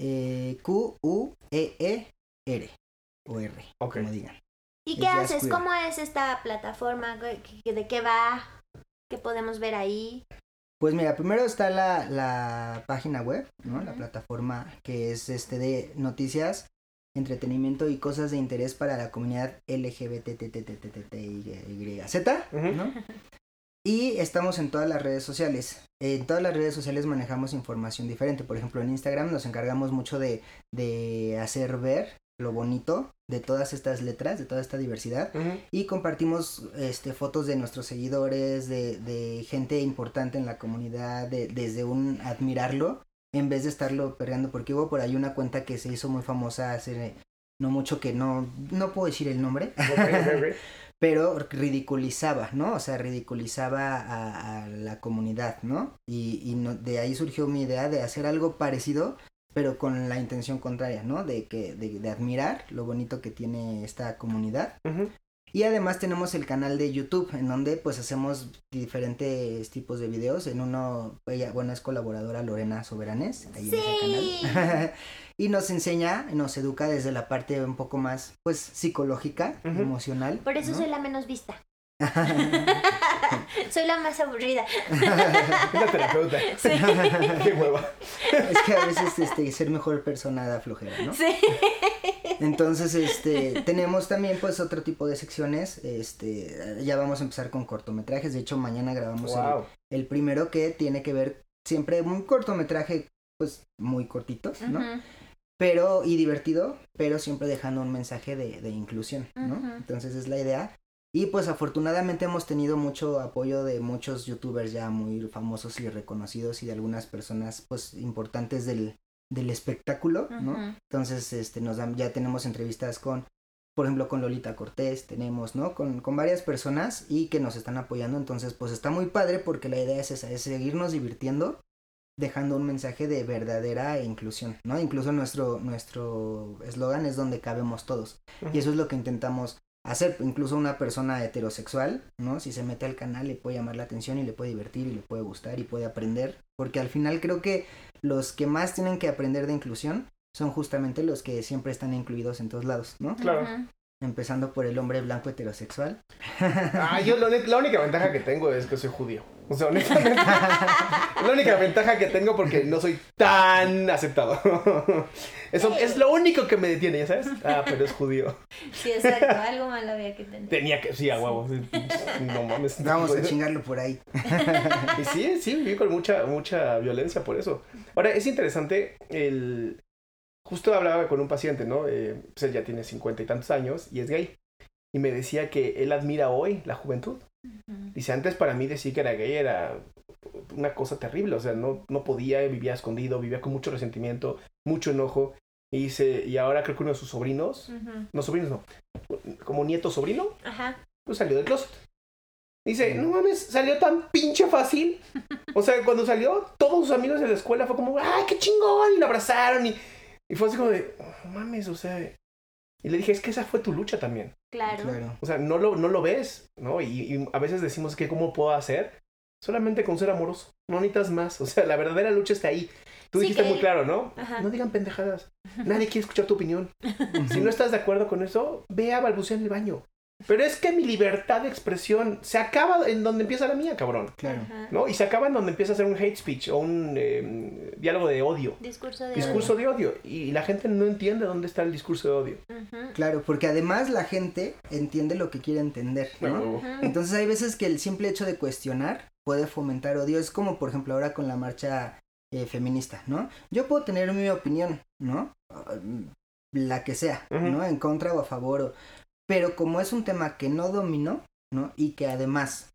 eh, Q-U-E-E-R. O R, Ok. como digan. ¿Y qué haces? Queer. ¿Cómo es esta plataforma? ¿Qué- qué- ¿De qué va? ¿Qué podemos ver ahí? Pues mira, primero está la, la página web, ¿no? La plataforma que es este de noticias, entretenimiento y cosas de interés para la comunidad LGBTTTTTYZ. ¿no? Y estamos en todas las redes sociales. En todas las redes sociales manejamos información diferente. Por ejemplo, en Instagram nos encargamos mucho de, de hacer ver lo bonito de todas estas letras, de toda esta diversidad. Y compartimos este, fotos de nuestros seguidores, de, de gente importante en la comunidad, de- desde un admirarlo, en vez de estarlo perreando, porque hubo por ahí una cuenta que se hizo muy famosa hace no mucho que no, no puedo decir el nombre, pero ridiculizaba, ¿no? O sea, ridiculizaba a, a la comunidad, ¿no? Y, y no- de ahí surgió mi idea de hacer algo parecido, pero con la intención contraria, ¿no? De, que, de, de admirar lo bonito que tiene esta comunidad. Y además tenemos el canal de YouTube, en donde pues hacemos diferentes tipos de videos. En uno, ella, bueno, es colaboradora Lorena Soberanes, ahí Sí. en ese canal. y nos enseña, nos educa desde la parte un poco más, pues, psicológica, emocional. Por eso ¿no? soy la menos vista. soy la más aburrida. Es la terapeuta. Sí. Qué hueva. es que a veces este, ser mejor persona da flojera, ¿no? Sí. Entonces, este, tenemos también pues otro tipo de secciones, este, ya vamos a empezar con cortometrajes, de hecho mañana grabamos el, Wow. el primero que tiene que ver siempre un cortometraje pues muy cortito, ¿no? Pero y divertido, pero siempre dejando un mensaje de, de inclusión, ¿no? Entonces es la idea. Y pues afortunadamente hemos tenido mucho apoyo de muchos youtubers ya muy famosos y reconocidos y de algunas personas pues importantes del, del espectáculo, ¿no? Entonces, este, nos dan, ya tenemos entrevistas con, por ejemplo, con Lolita Cortés, tenemos, ¿no? Con, con varias personas y que nos están apoyando. Entonces, pues está muy padre porque la idea es esa, es seguirnos divirtiendo, dejando un mensaje de verdadera inclusión, ¿no? Incluso nuestro, nuestro eslogan es donde cabemos todos. Y eso es lo que intentamos hacer. Incluso una persona heterosexual, ¿no? Si se mete al canal le puede llamar la atención y le puede divertir y le puede gustar y puede aprender. Porque al final creo que los que más tienen que aprender de inclusión son justamente los que siempre están incluidos en todos lados, ¿no? Claro. Empezando por el hombre blanco heterosexual. Ah, yo la única ventaja que tengo es que soy judío. O sea, honestamente. la única ventaja que tengo porque no soy tan aceptado. Eso es lo único que me detiene, ¿ya sabes? Ah, pero es judío. Sí, exacto. Algo malo había que tener. Tenía que, sí, a huevo. sí, No mames. Vamos a chingarlo por ahí. Y sí, sí, viví con mucha, mucha violencia por eso. Ahora, es interesante el... Justo hablaba con un paciente, ¿no? Eh, pues él ya tiene cincuenta y tantos años y es gay. Y me decía que él admira hoy la juventud. Dice, antes para mí decir que era gay era una cosa terrible. O sea, no, no podía, vivía escondido, vivía con mucho resentimiento, mucho enojo. Y dice, y ahora creo que uno de sus sobrinos, Ujú. no sobrinos no, como nieto sobrino, Ajá. pues salió del closet. Dice, no mames, salió tan pinche fácil. O sea, cuando salió, todos sus amigos de la escuela fue como, ¡ay, qué chingón! Y lo abrazaron y, y fue así como de, no mames, o sea. Y le dije, es que esa fue tu lucha también. Claro. Claro. O sea, no lo, no lo ves, ¿no? Y, y a veces decimos que cómo puedo hacer. Solamente con ser amoroso. No necesitas más. O sea, la verdadera lucha está ahí. Tú Sí dijiste que- muy claro, ¿no? Ajá. No digan pendejadas. Nadie quiere escuchar tu opinión. Si no estás de acuerdo con eso, ve a balbucear en el baño. Pero es que mi libertad de expresión se acaba en donde empieza la mía, cabrón. Claro. ¿No? Y se acaba en donde empieza a ser un hate speech o un eh, diálogo de odio. Discurso de Discurso de odio. Y la gente no entiende dónde está el discurso de odio. Claro, porque además la gente entiende lo que quiere entender, ¿no? Entonces hay veces que el simple hecho de cuestionar puede fomentar odio. Es como por ejemplo ahora con la marcha eh, feminista, ¿no? Yo puedo tener mi opinión, ¿no? Uh, La que sea. ¿no? En contra o a favor. o- Pero como es un tema que no domino, ¿no? Y que además,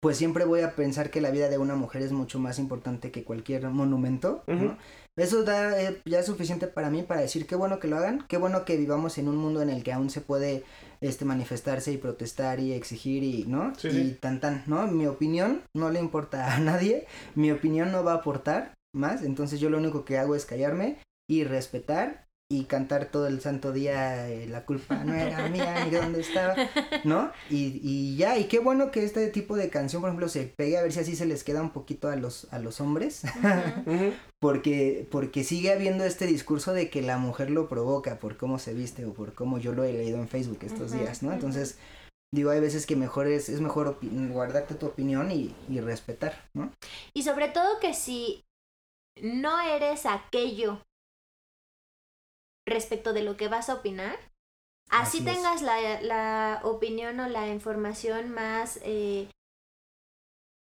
pues siempre voy a pensar que la vida de una mujer es mucho más importante que cualquier monumento, ¿no? Eso da eh, ya es suficiente para mí para decir qué bueno que lo hagan, qué bueno que vivamos en un mundo en el que aún se puede este manifestarse y protestar y exigir y no Sí, y sí. tan tan, ¿no? Mi opinión no le importa a nadie, mi opinión no va a aportar más, entonces yo lo único que hago es callarme y respetar y cantar todo el santo día eh, la culpa no era mía ni de dónde estaba, ¿no? Y, y ya, y qué bueno que este tipo de canción, por ejemplo, se pegue a ver si así se les queda un poquito a los, a los hombres, porque, porque sigue habiendo este discurso de que la mujer lo provoca por cómo se viste o por cómo yo lo he leído en Facebook estos días, ¿no? Entonces, digo, hay veces que mejor es, es mejor guardarte tu opinión y, y respetar, ¿no? Y sobre todo que si no eres aquello respecto de lo que vas a opinar, así, tengas la, la opinión o la información más eh,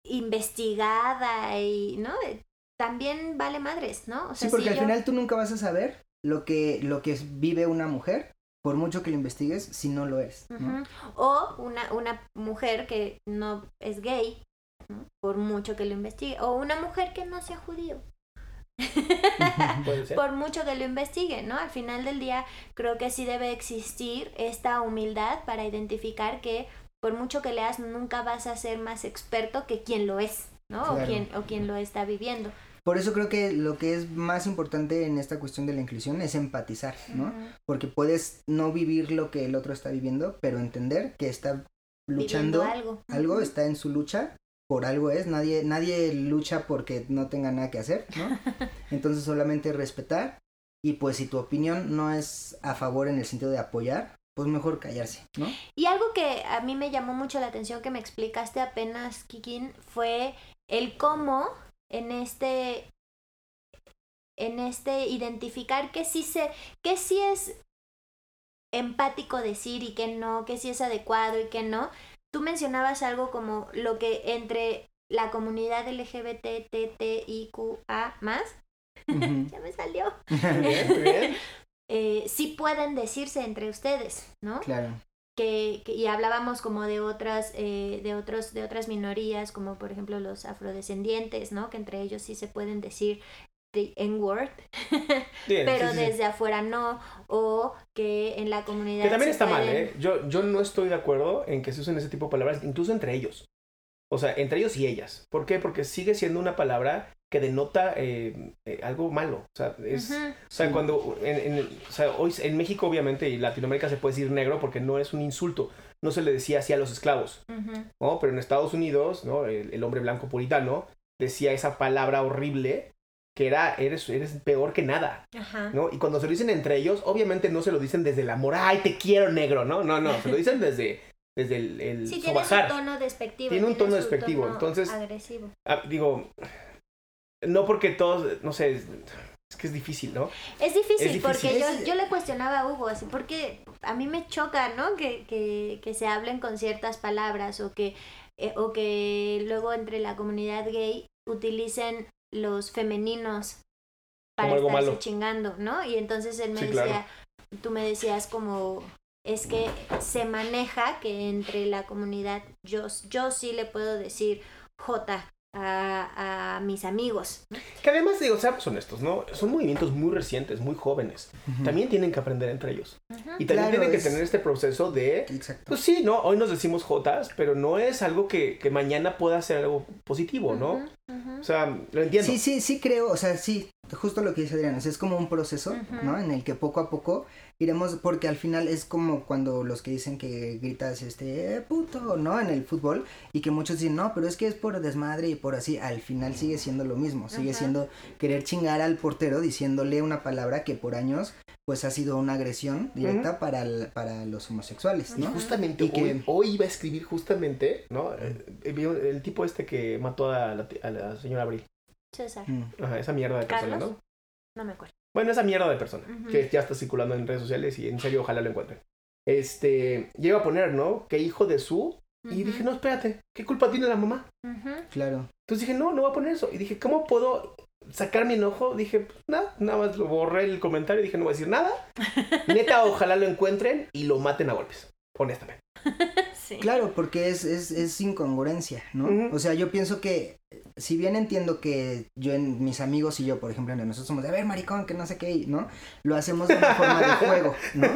investigada y, ¿no? Eh, También vale madres, ¿no? O Sí, porque si al yo- final tú nunca vas a saber lo que, lo que vive una mujer, por mucho que lo investigues, si no lo es. O una, una mujer que no es gay, ¿no? por mucho que lo investigue. O una mujer que no sea judío. Por mucho que lo investigue, ¿no? Al final del día creo que sí debe existir esta humildad para identificar que por mucho que leas nunca vas a ser más experto que quien lo es, ¿no? O quien o quien lo está viviendo. Por eso creo que lo que es más importante en esta cuestión de la inclusión es empatizar, ¿no? Porque puedes no vivir lo que el otro está viviendo, pero entender que está luchando algo. algo, está en su lucha, por algo es, nadie, nadie lucha porque no tenga nada que hacer, ¿no? Entonces solamente respetar y pues si tu opinión no es a favor en el sentido de apoyar, pues mejor callarse, ¿no? Y algo que a mí me llamó mucho la atención que me explicaste apenas, Kikin, fue el cómo en este en este identificar que sí se que sí es empático decir y que no, que sí es adecuado y que no. Tú mencionabas algo como lo que entre la comunidad LGBT, TTIQA más, Ujú. ya me salió, bien, bien. eh, sí pueden decirse entre ustedes, ¿no? claro. que, que- y hablábamos como de otras eh, de otros de otras minorías como por ejemplo los afrodescendientes no que entre ellos sí se pueden decir the n word Bien, pero sí, sí, sí. desde afuera no o que en la comunidad Que también está mal, ¿eh? Yo, yo no estoy de acuerdo en que se usen ese tipo de palabras, incluso entre ellos. O sea, entre ellos y ellas. ¿Por qué? Porque sigue siendo una palabra que denota eh, eh, algo malo. O sea, es, Ujú, o sea Sí. cuando en, o sea, hoy en México obviamente y Latinoamérica se puede decir negro porque no es un insulto. No se le decía así a los esclavos. ¿no? Pero en Estados Unidos, ¿no? El, el hombre blanco puritano decía esa palabra horrible que era eres, eres peor que nada. Ajá. ¿no? Y cuando se lo dicen entre ellos, obviamente no se lo dicen desde el amor, ay, te quiero negro, ¿no? No, no, se lo dicen desde, desde el, el Sí, tiene un tono despectivo. Tiene un tono despectivo, tono entonces- Agresivo. Ah, digo, no porque todos, no sé, es, es que es difícil, ¿no? Es difícil, Es difícil. porque yo, yo le cuestionaba a Hugo, así, porque a mí me choca, ¿no? Que, que, que se hablen con ciertas palabras o que, eh, o que luego entre la comunidad gay utilicen los femeninos para Como estarse chingando, ¿no? Y entonces él me Sí, decía, claro. tú me decías como, es que se maneja que entre la comunidad, yo, yo sí le puedo decir J a, a mis amigos. Que además, digo, seamos honestos, ¿no? Son movimientos muy recientes, muy jóvenes. También tienen que aprender entre ellos. Ujú. Y también Claro, tienen que es- tener este proceso de... Exacto. Pues sí, ¿no? Hoy nos decimos Jotas, pero no es algo que, que mañana pueda ser algo positivo, ¿no? Ujú. O sea, lo entiendo. Sí, sí, sí creo, o sea, sí, justo lo que dice o sea, es como un proceso. ¿no? En el que poco a poco iremos, porque al final es como cuando los que dicen que gritas, este, eh, puto, ¿no? En el fútbol, y que muchos dicen, no, pero es que es por desmadre y por así, al final sigue siendo lo mismo, sigue Ajá. siendo querer chingar al portero diciéndole una palabra que por años, pues ha sido una agresión directa para, el- para los homosexuales, Y ¿no? justamente Y que- hoy, hoy iba a escribir justamente, ¿no? Eh, eh, el tipo este que mató a la, a la señora Abril. César, Mm. Ajá, esa mierda de persona, ¿Carlos? ¿no? no me acuerdo. Bueno, esa mierda de persona, Ujú. que ya está circulando en redes sociales y en serio ojalá lo encuentren. Este, llega a poner, ¿no? Que hijo de su. Y Ujú, dije, no, espérate, ¿qué culpa tiene la mamá? ujú. Claro. Entonces dije, no, no voy a poner eso. Y dije, ¿cómo puedo sacar mi enojo? Dije, pues, nada, nada más lo borré el comentario y dije, no voy a decir nada. Neta, ojalá lo encuentren y lo maten a golpes. Honestamente. Sí. Claro, porque es, es, es incongruencia, ¿no? O sea, yo pienso que, si bien entiendo que yo, en mis amigos y yo, por ejemplo, entre nosotros somos de, a ver, maricón, que no sé qué, ¿no? Lo hacemos de una forma de juego, ¿no?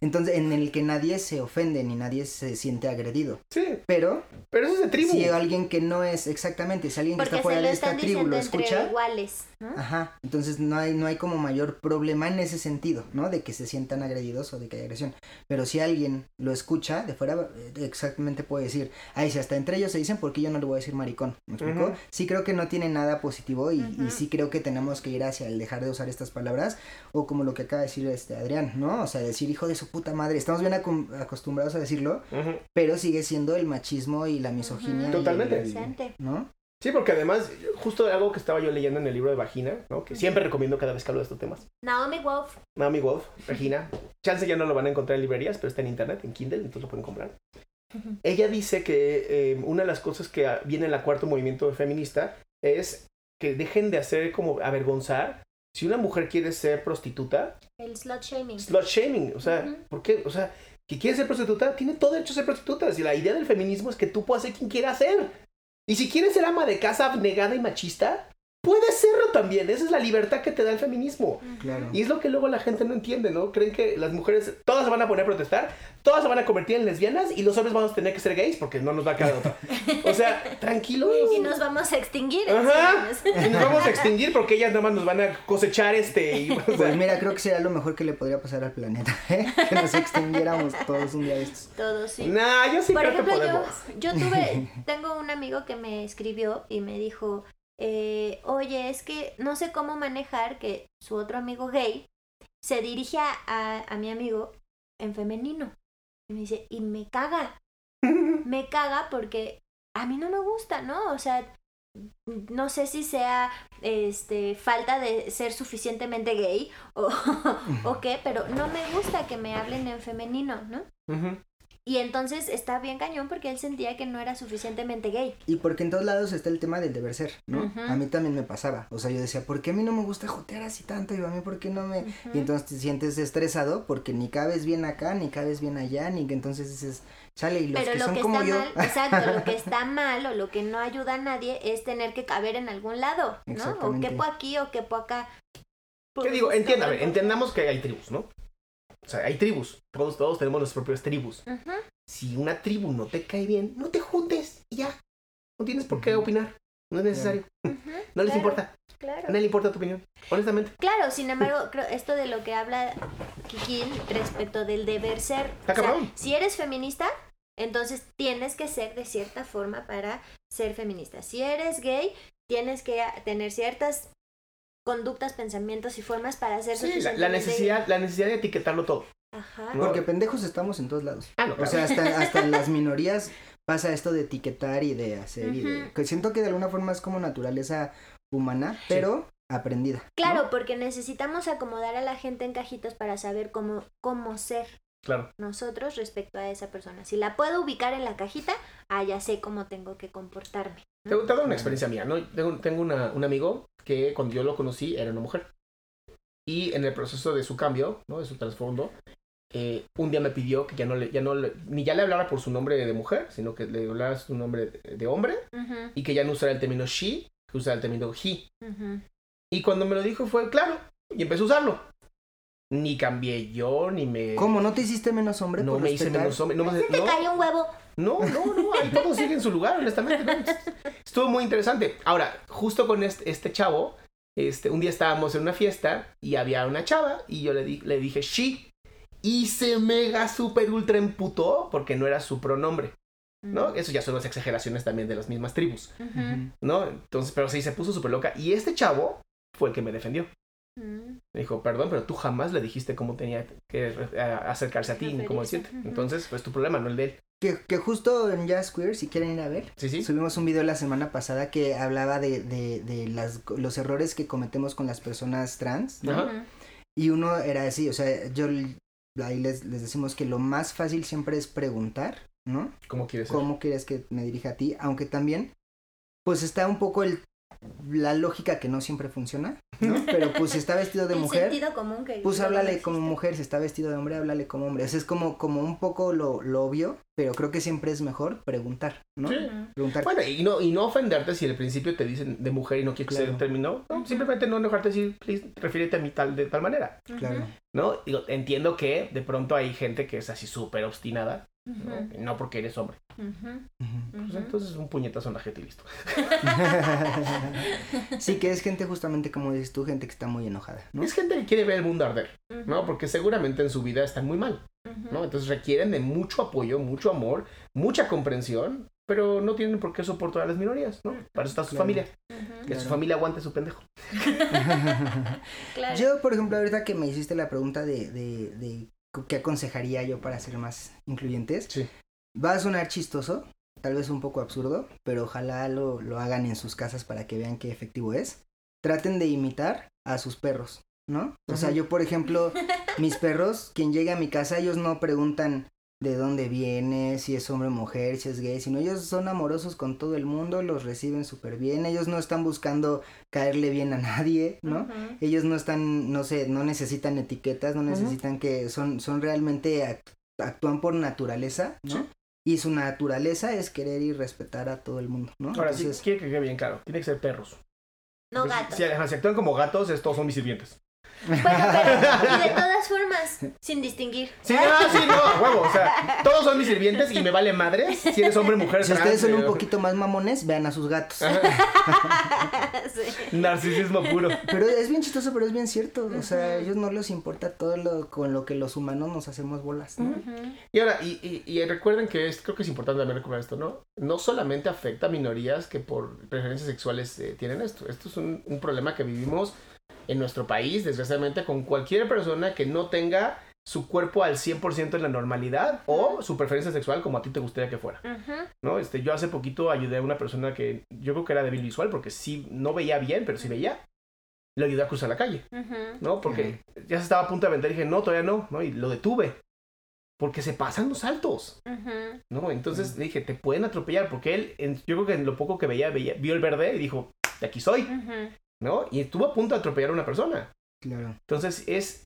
Entonces, en el que nadie se ofende ni nadie se siente agredido. Sí, Pero pero eso es de tribu. si alguien que no es exactamente, si alguien que Porque está fuera se lo de esta están tribu lo entre escucha, iguales, ¿no? Ajá, entonces no hay, no hay como mayor problema en ese sentido, ¿no? De que se sientan agredidos o de que hay agresión. Pero si alguien lo escucha de fuera, eh, exactamente puede decir, ay, si hasta entre ellos se dicen, ¿por qué yo no le voy a decir maricón? ¿Me explico? Sí creo que no tiene nada positivo y, sí creo que tenemos que ir hacia el dejar de usar estas palabras o como lo que acaba de decir este Adrián, ¿no? O sea, decir hijo de su puta madre. Estamos bien acostumbrados a decirlo, pero sigue siendo el machismo y la misoginia. y Totalmente. el-. ¿No? Sí, porque además, justo algo que estaba yo leyendo en el libro de Vagina, ¿no? Que siempre recomiendo cada vez que hablo de estos temas. Naomi Wolf. Naomi Wolf, Regina. Chance ya no lo van a encontrar en librerías, pero está en internet, en Kindle, entonces lo pueden comprar. Ella dice que eh, una de las cosas que viene en la cuarto movimiento feminista es que dejen de hacer como avergonzar. Si una mujer quiere ser prostituta, El slut shaming. slut shaming. O sea, Ujú. ¿por qué? O sea, que quiere ser prostituta, tiene todo derecho a ser prostituta. Si la idea del feminismo es que tú puedas ser quien quiera ser. Y si quieres ser ama de casa abnegada y machista, puedes serlo también. Esa es la libertad que te da el feminismo. Claro. Y es lo que luego la gente no entiende, ¿no? Creen que las mujeres todas se van a poner a protestar, todas se van a convertir en lesbianas y los hombres vamos a tener que ser gays porque no nos va a quedar otra. O sea, tranquilos. Y nos vamos a extinguir. Ajá. Y nos vamos a extinguir porque ellas nada más nos van a cosechar este. y- o sea, Pues mira, creo que sería lo mejor que le podría pasar al planeta, ¿eh? Que nos extinguiéramos todos un día de estos. Todos sí. nah, yo sí Por creo que ejemplo, yo, podemos. yo tuve, tengo un amigo que me escribió y me dijo, eh, oye, es que no sé cómo manejar que su otro amigo gay se dirige a, a, a mi amigo en femenino. Y me dice, y me caga, me caga porque a mí no me gusta, ¿no? O sea, no sé si sea este falta de ser suficientemente gay o, o qué, pero no me gusta que me hablen en femenino, ¿no? Y entonces está bien cañón porque él sentía que no era suficientemente gay. Y porque en todos lados está el tema del deber ser, ¿no? A mí también me pasaba. O sea, yo decía, ¿por qué a mí no me gusta jotear así tanto? Y a mí, ¿por qué no me...? Y entonces te sientes estresado porque ni cabes bien acá, ni cabes bien allá, ni que entonces dices, chale, y los Pero que lo son que como está yo... mal, exacto, lo que está mal o lo que no ayuda a nadie es tener que caber en algún lado, ¿no? O quepo aquí o quepo acá. ¿Qué digo? Ver, entendamos que hay tribus, ¿no? O sea, hay tribus. Todos, todos tenemos nuestras propias tribus. Si una tribu no te cae bien, no te juntes y ya. No tienes por qué opinar. No es necesario. No les claro, importa. A Claro. nadie le importa tu opinión. Honestamente. Claro, sin embargo, creo esto de lo que habla Kikín respecto del deber ser. Está o sea, si eres feminista, entonces tienes que ser de cierta forma para ser feminista. Si eres gay, tienes que tener ciertas conductas, pensamientos y formas para ser Sí, la, necesidad, la necesidad de etiquetarlo todo. Ajá. No. Porque pendejos estamos en todos lados. Ah, no, O claro. sea, hasta, hasta en las minorías pasa esto de etiquetar y de hacer y de... Que siento que de alguna forma es como naturaleza humana, pero aprendida. Claro, ¿no? porque necesitamos acomodar a la gente en cajitos para saber cómo, cómo ser Claro. nosotros respecto a esa persona. Si la puedo ubicar en la cajita, ah, ya sé cómo tengo que comportarme. Te, te una experiencia mía, ¿no? Tengo, tengo una- un amigo que cuando yo lo conocí era una mujer. Y en el proceso de su cambio, ¿no? De su trasfondo, eh, un día me pidió que ya no le, ya no le- ni ya le hablara por su nombre de mujer, sino que le hablara su nombre de, de hombre Ujú, y que ya no usara el término she, que usara el término he. ujú. Y cuando me lo dijo fue claro, y empecé a usarlo. Ni cambié yo, ni me... ¿Cómo? ¿No te hiciste menos hombre? No por me hice menos hombre. No, me- te no. cayó un huevo. No, no, no, ahí todo sigue en su lugar, honestamente. ¿no? Estuvo muy interesante. Ahora, justo con este, este chavo, este, un día estábamos en una fiesta y había una chava y yo le, di- le dije she y se mega super ultra emputó porque no era su pronombre, ¿no? Eso ya son las exageraciones también de las mismas tribus. ¿no? Entonces, pero sí, se puso súper loca y este chavo fue el que me defendió. Me dijo, perdón, pero tú jamás le dijiste cómo tenía que acercarse a ti ni cómo decirte. Entonces, pues tu problema, no el de él. Que, que justo en Jazz Queer, si quieren ir a ver, Sí, sí. subimos un video la semana pasada que hablaba de, de, de las, los errores que cometemos con las personas trans, ¿no? Y uno era así, o sea, yo ahí les, les decimos que lo más fácil siempre es preguntar, ¿no? ¿Cómo quieres ser? ¿Cómo quieres que me dirija a ti? Aunque también, pues está un poco el, la lógica que no siempre funciona, ¿no? Pero pues si está vestido de mujer, sentido común que pues no háblale como mujer, si está vestido de hombre, háblale como hombre. O sea, es como, como un poco lo, lo obvio, pero creo que siempre es mejor preguntar, ¿no? Sí. Preguntar. Bueno, y no, y no ofenderte si al principio te dicen de mujer y no quieres que Claro. se término. No, simplemente no enojarte y decir, please, refiérete a mí tal, de tal manera. Claro. ¿No? Digo, entiendo que de pronto hay gente que es así súper obstinada. ¿no? Porque eres hombre. ujú, Ujú. Pues entonces un puñetazo en la jeta y listo. sí, que es gente justamente como dices tú, gente que está muy enojada, ¿no? Es gente que quiere ver el mundo arder, ¿no? Porque seguramente en su vida están muy mal. ¿No? Entonces requieren de mucho apoyo, mucho amor, mucha comprensión, pero no tienen por qué soportar a las minorías, ¿no? Para eso está su Claro. familia. Que su familia aguante su pendejo. Claro. Yo, por ejemplo, ahorita que me hiciste la pregunta de, de, de qué aconsejaría yo para ser más incluyentes, Sí. va a sonar chistoso, tal vez un poco absurdo, pero ojalá lo, lo hagan en sus casas para que vean qué efectivo es. Traten de imitar a sus perros, ¿no? O sea, yo, por ejemplo, mis perros, quien llega a mi casa, ellos no preguntan de dónde viene, si es hombre o mujer, si es gay, sino ellos son amorosos con todo el mundo, los reciben súper bien, ellos no están buscando caerle bien a nadie, ¿no? Ellos no están, no sé, no necesitan etiquetas, no necesitan que son, son realmente act- actúan por naturaleza, ¿no? Sí. Y su naturaleza es querer y respetar a todo el mundo, ¿no? Ahora sí, Entonces, quiere que quede bien claro. Tiene que ser perros. No gatos. Si actúan como gatos, estos son mis sirvientes. Bueno, pero y de todas formas, sin distinguir. Sí, no, sí, no, a huevo. O sea, todos son mis sirvientes y me vale madres si eres hombre, mujer, si trans, ustedes son un eh, poquito más mamones, vean a sus gatos. Sí. Narcisismo puro. Pero es bien chistoso, pero es bien cierto. O sea, a ellos no les importa todo lo con lo que los humanos nos hacemos bolas. Y ahora, y, y- y recuerden que es, creo que es importante también recordar esto, ¿no? No solamente afecta a minorías que por preferencias sexuales eh, tienen esto. Esto es un, un problema que vivimos en nuestro país, desgraciadamente, con cualquier persona que no tenga su cuerpo al 100% en la normalidad o su preferencia sexual como a ti te gustaría que fuera. ¿no? Este, yo hace poquito ayudé a una persona que yo creo que era débil visual porque sí, no veía bien, pero sí veía. Le ayudé a cruzar la calle. ¿no? Porque ya se estaba a punto de aventar y dije, no, todavía no, ¿no? Y lo detuve. Porque se pasan los saltos. ¿no? Entonces le dije, te pueden atropellar, porque él, en- yo creo que en lo poco que veía, veía, vio el verde y dijo, de aquí soy. ¿No? Y estuvo a punto de atropellar a una persona. Claro. Entonces es,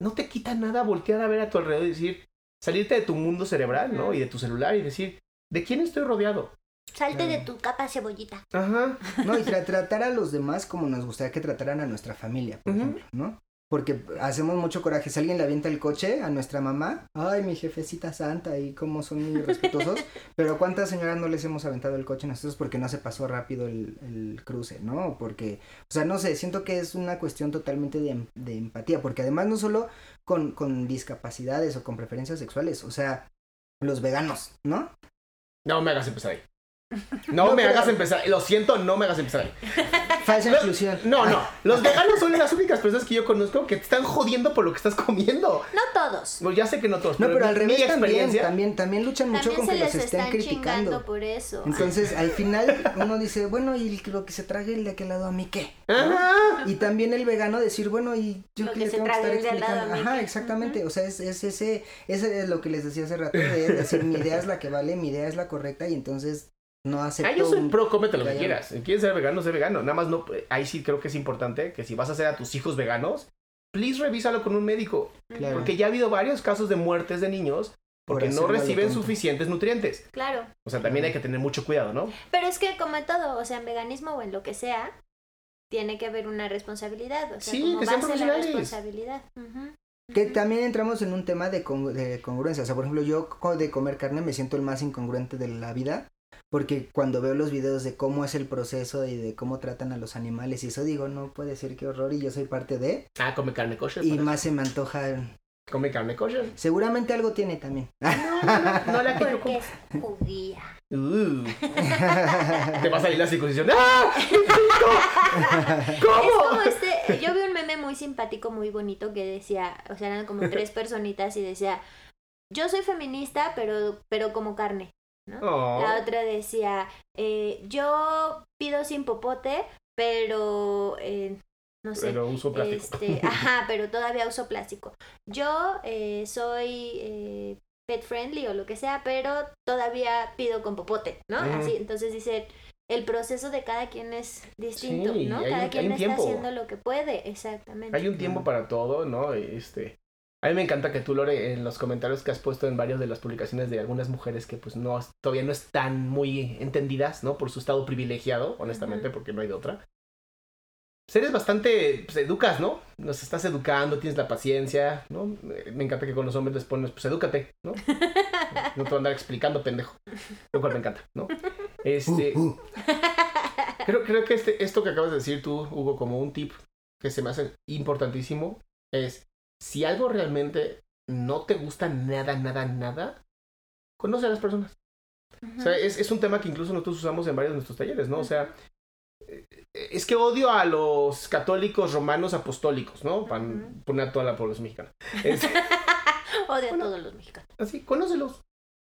no te quita nada voltear a ver a tu alrededor y decir, salirte de tu mundo cerebral, ¿no? Y de tu celular y decir, ¿de quién estoy rodeado? Salte de tu capa cebollita. Ajá. No, y tra- tratar a los demás como nos gustaría que trataran a nuestra familia, por ejemplo, ¿no? Porque hacemos mucho coraje. Si alguien le avienta el coche a nuestra mamá, ay, mi jefecita santa, y cómo son muy respetuosos. Pero ¿cuántas señoras no les hemos aventado el coche nosotros porque no se pasó rápido el, el cruce, ¿no? Porque, o sea, no sé, siento que es una cuestión totalmente de, em- de empatía. Porque además no solo con, con discapacidades o con preferencias sexuales, o sea, los veganos, ¿no? No me hagas empezar ahí. No, No, me pero- hagas empezar, lo siento, no me hagas empezar. Falsa No, inclusión. No, no. Los veganos son las únicas personas que yo conozco que te están jodiendo por lo que estás comiendo. No todos. Bueno, ya sé que no todos. No, pero al mi- revés mi también, experiencia. también, también luchan mucho con que los estén criticando. chingando por eso. Entonces, al final, uno dice, bueno, y lo que se trague el de aquel lado a mí, ¿qué? ¿No? Ajá. Y también el vegano decir, bueno, y yo Lo que que le se tengo que estar trague el de al lado explicando. Ajá, ¿qué? exactamente. O sea, es, es ese, ese es lo que les decía hace rato, de decir, mi idea es la que vale, mi idea es la correcta, y entonces no acepto. Ah, yo soy un- pro, cómete lo que quieras. Quieres ser vegano, sé vegano. Nada más no. Ahí sí creo que es importante que si vas a hacer a tus hijos veganos, please revísalo con un médico. Claro. Porque ya ha habido varios casos de muertes de niños porque Por no reciben suficientes nutrientes. Claro. O sea, también hay que tener mucho cuidado, ¿no? Pero es que como en todo, o sea, en veganismo o en lo que sea, tiene que haber una responsabilidad. O sea, Sí, como que sean base la profesionales. responsabilidad. Que también entramos en un tema de, con- de congruencia. O sea, por ejemplo, yo de comer carne me siento el más incongruente de la vida. Porque cuando veo los videos de cómo es el proceso y de cómo tratan a los animales y eso digo, no puede ser qué horror y yo soy parte de. Ah, come carne kosher. Y más se me antoja. Come carne kosher. Seguramente algo tiene también. No, no, no, no la que yo Porque como. es judía. Uh, te va a salir la circuncisión. ¡Ah! Es ¿Cómo? como este, yo vi un meme muy simpático, muy bonito que decía, o sea, eran como tres personitas y decía, yo soy feminista, pero, pero como carne. ¿No? Oh. La otra decía, eh, yo pido sin popote, pero eh, no sé. Pero uso plástico. Este, ajá, pero todavía uso plástico. Yo eh, soy eh, pet friendly o lo que sea, pero todavía pido con popote, ¿no? Ujú. Así, entonces dice, el proceso de cada quien es distinto, Sí, ¿no? Cada un- quien está tiempo. haciendo lo que puede, exactamente. Hay un tiempo para todo, ¿no? Este, A mí me encanta que tú, Lore, en los comentarios que has puesto en varias de las publicaciones de algunas mujeres que pues no, todavía no están muy entendidas, ¿no? Por su estado privilegiado, honestamente, porque no hay de otra. Pues eres bastante, pues educas, ¿no? Nos estás educando, tienes la paciencia, ¿no? Me encanta que con los hombres les pones, pues edúcate, ¿no? No te voy a andar explicando, pendejo. Lo cual me encanta, ¿no? Este... Uh, uh. Creo, creo que este, esto que acabas de decir tú, Hugo, como un tip que se me hace importantísimo, es si algo realmente no te gusta nada, nada, nada, conoce a las personas. O sea, es, es un tema que incluso nosotros usamos en varios de nuestros talleres, ¿no? O sea, eh, es que odio a los católicos romanos apostólicos, ¿no? Para poner a toda la población mexicana. Es- Odio Bueno. a todos los mexicanos. así, conócelos.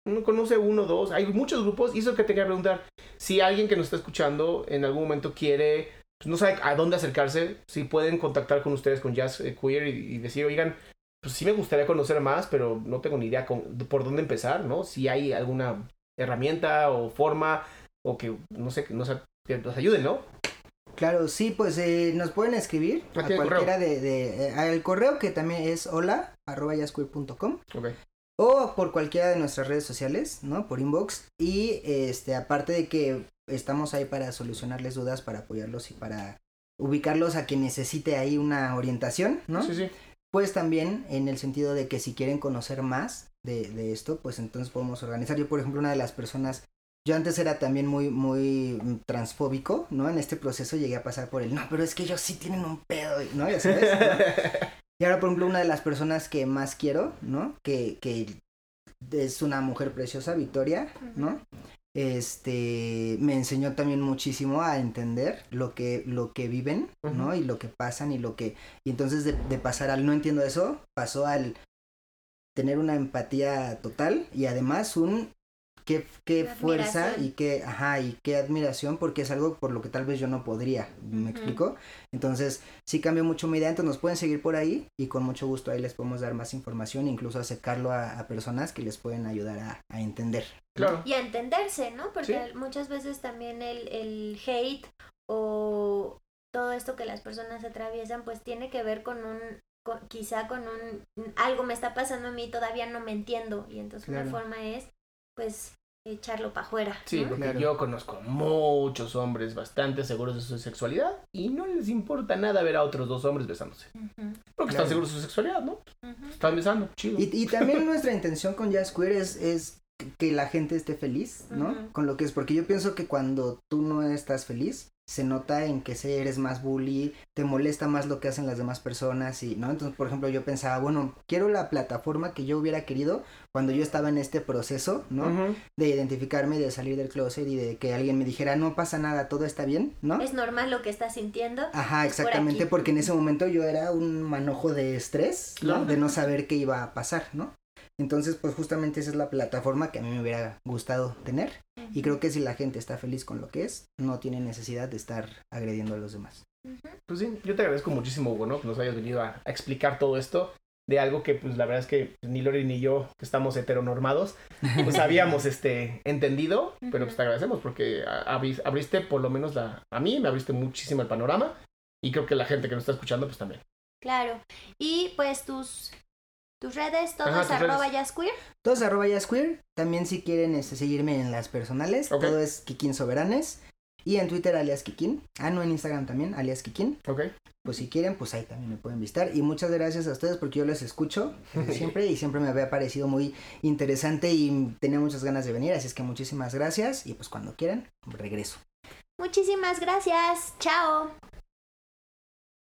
Uno conoce uno, dos. Hay muchos grupos. Y eso que te quería preguntar. Si alguien que nos está escuchando en algún momento quiere, pues no sabe a dónde acercarse, si pueden contactar con ustedes, con Jazz eh, Queer, y, y decir, oigan, pues sí me gustaría conocer más, pero no tengo ni idea con- por dónde empezar, ¿no? Si hay alguna herramienta o forma, o que, no sé, que nos, que nos ayuden, ¿no? Claro, sí, pues eh, nos pueden escribir a cualquiera de, de- eh, al correo que también es hola arroba Ok. o por cualquiera de nuestras redes sociales, ¿no? Por inbox y este aparte de que estamos ahí para solucionarles dudas, para apoyarlos y para ubicarlos a quien necesite ahí una orientación, ¿no? Sí, sí. Pues también en el sentido de que si quieren conocer más de, de esto, pues entonces podemos organizar. Yo, por ejemplo, una de las personas, yo antes era también muy, muy mm, transfóbico, ¿no? En este proceso llegué a pasar por el, no, pero es que ellos sí tienen un pedo, ¿no? Ya sabes, ¿no? Y ahora, por ejemplo, una de las personas que más quiero, ¿no? Que, que es una mujer preciosa, Victoria, ¿no? Este, me enseñó también muchísimo a entender lo que, lo que viven, ¿no? Y lo que pasan y lo que, y entonces de, de pasar al no entiendo eso, pasó al tener una empatía total y además un qué, fuerza y qué, ajá, y qué admiración porque es algo por lo que tal vez yo no podría, ¿me explico? Entonces, sí cambió mucho mi idea, entonces nos pueden seguir por ahí y con mucho gusto ahí les podemos dar más información, incluso acercarlo a, a personas que les pueden ayudar a, a entender. Claro. Y a entenderse, ¿no? Porque Sí. muchas veces también el, el hate o todo esto que las personas atraviesan, pues tiene que ver con un, con- quizá con un, algo me está pasando a mí, todavía no me entiendo. Y entonces Claro. una forma es, pues, echarlo para afuera. Sí, ¿no? porque Claro. yo conozco muchos hombres bastante seguros de su sexualidad y no les importa nada ver a otros dos hombres besándose. Porque Claro. están seguros de su sexualidad, ¿no? ujú. Están besando, chido. Y, y también nuestra intención con Jazz Queer es, es que la gente esté feliz, ¿no? Con lo que es, porque yo pienso que cuando tú no estás feliz, se nota en que se eres más bully, te molesta más lo que hacen las demás personas y, ¿no? Entonces, por ejemplo, yo pensaba, bueno, quiero la plataforma que yo hubiera querido cuando yo estaba en este proceso, ¿no? De identificarme, de salir del closet y de que alguien me dijera, no pasa nada, todo está bien, ¿no? Es normal lo que estás sintiendo. Ajá, por exactamente, porque en ese momento yo era un manojo de estrés, ¿no? Claro. De no saber qué iba a pasar, ¿no? Entonces, pues justamente esa es la plataforma que a mí me hubiera gustado tener. Y creo que si la gente está feliz con lo que es, no tiene necesidad de estar agrediendo a los demás. Pues sí, yo te agradezco muchísimo, Hugo, ¿no? Que nos hayas venido a, a explicar todo esto de algo que, pues, la verdad es que ni Lori ni yo, que estamos heteronormados, pues habíamos, este, entendido, pero pues te agradecemos porque abriste por lo menos la... A mí me abriste muchísimo el panorama y creo que la gente que nos está escuchando, pues también. Claro. Y pues tus, tus redes, todos Ajá, tus arroba redes. jazzqueer. Todos arroba jazzqueer. También si quieren este, seguirme en las personales, todo es Kikín Soberanes. Y en Twitter alias Kikín. Ah, no, en Instagram también, alias Kikín. ¿Ok? Pues si quieren, pues ahí también me pueden visitar. Y muchas gracias a ustedes porque yo les escucho siempre y siempre me había parecido muy interesante y tenía muchas ganas de venir. Así es que muchísimas gracias y pues cuando quieran, regreso. Muchísimas gracias. Chao.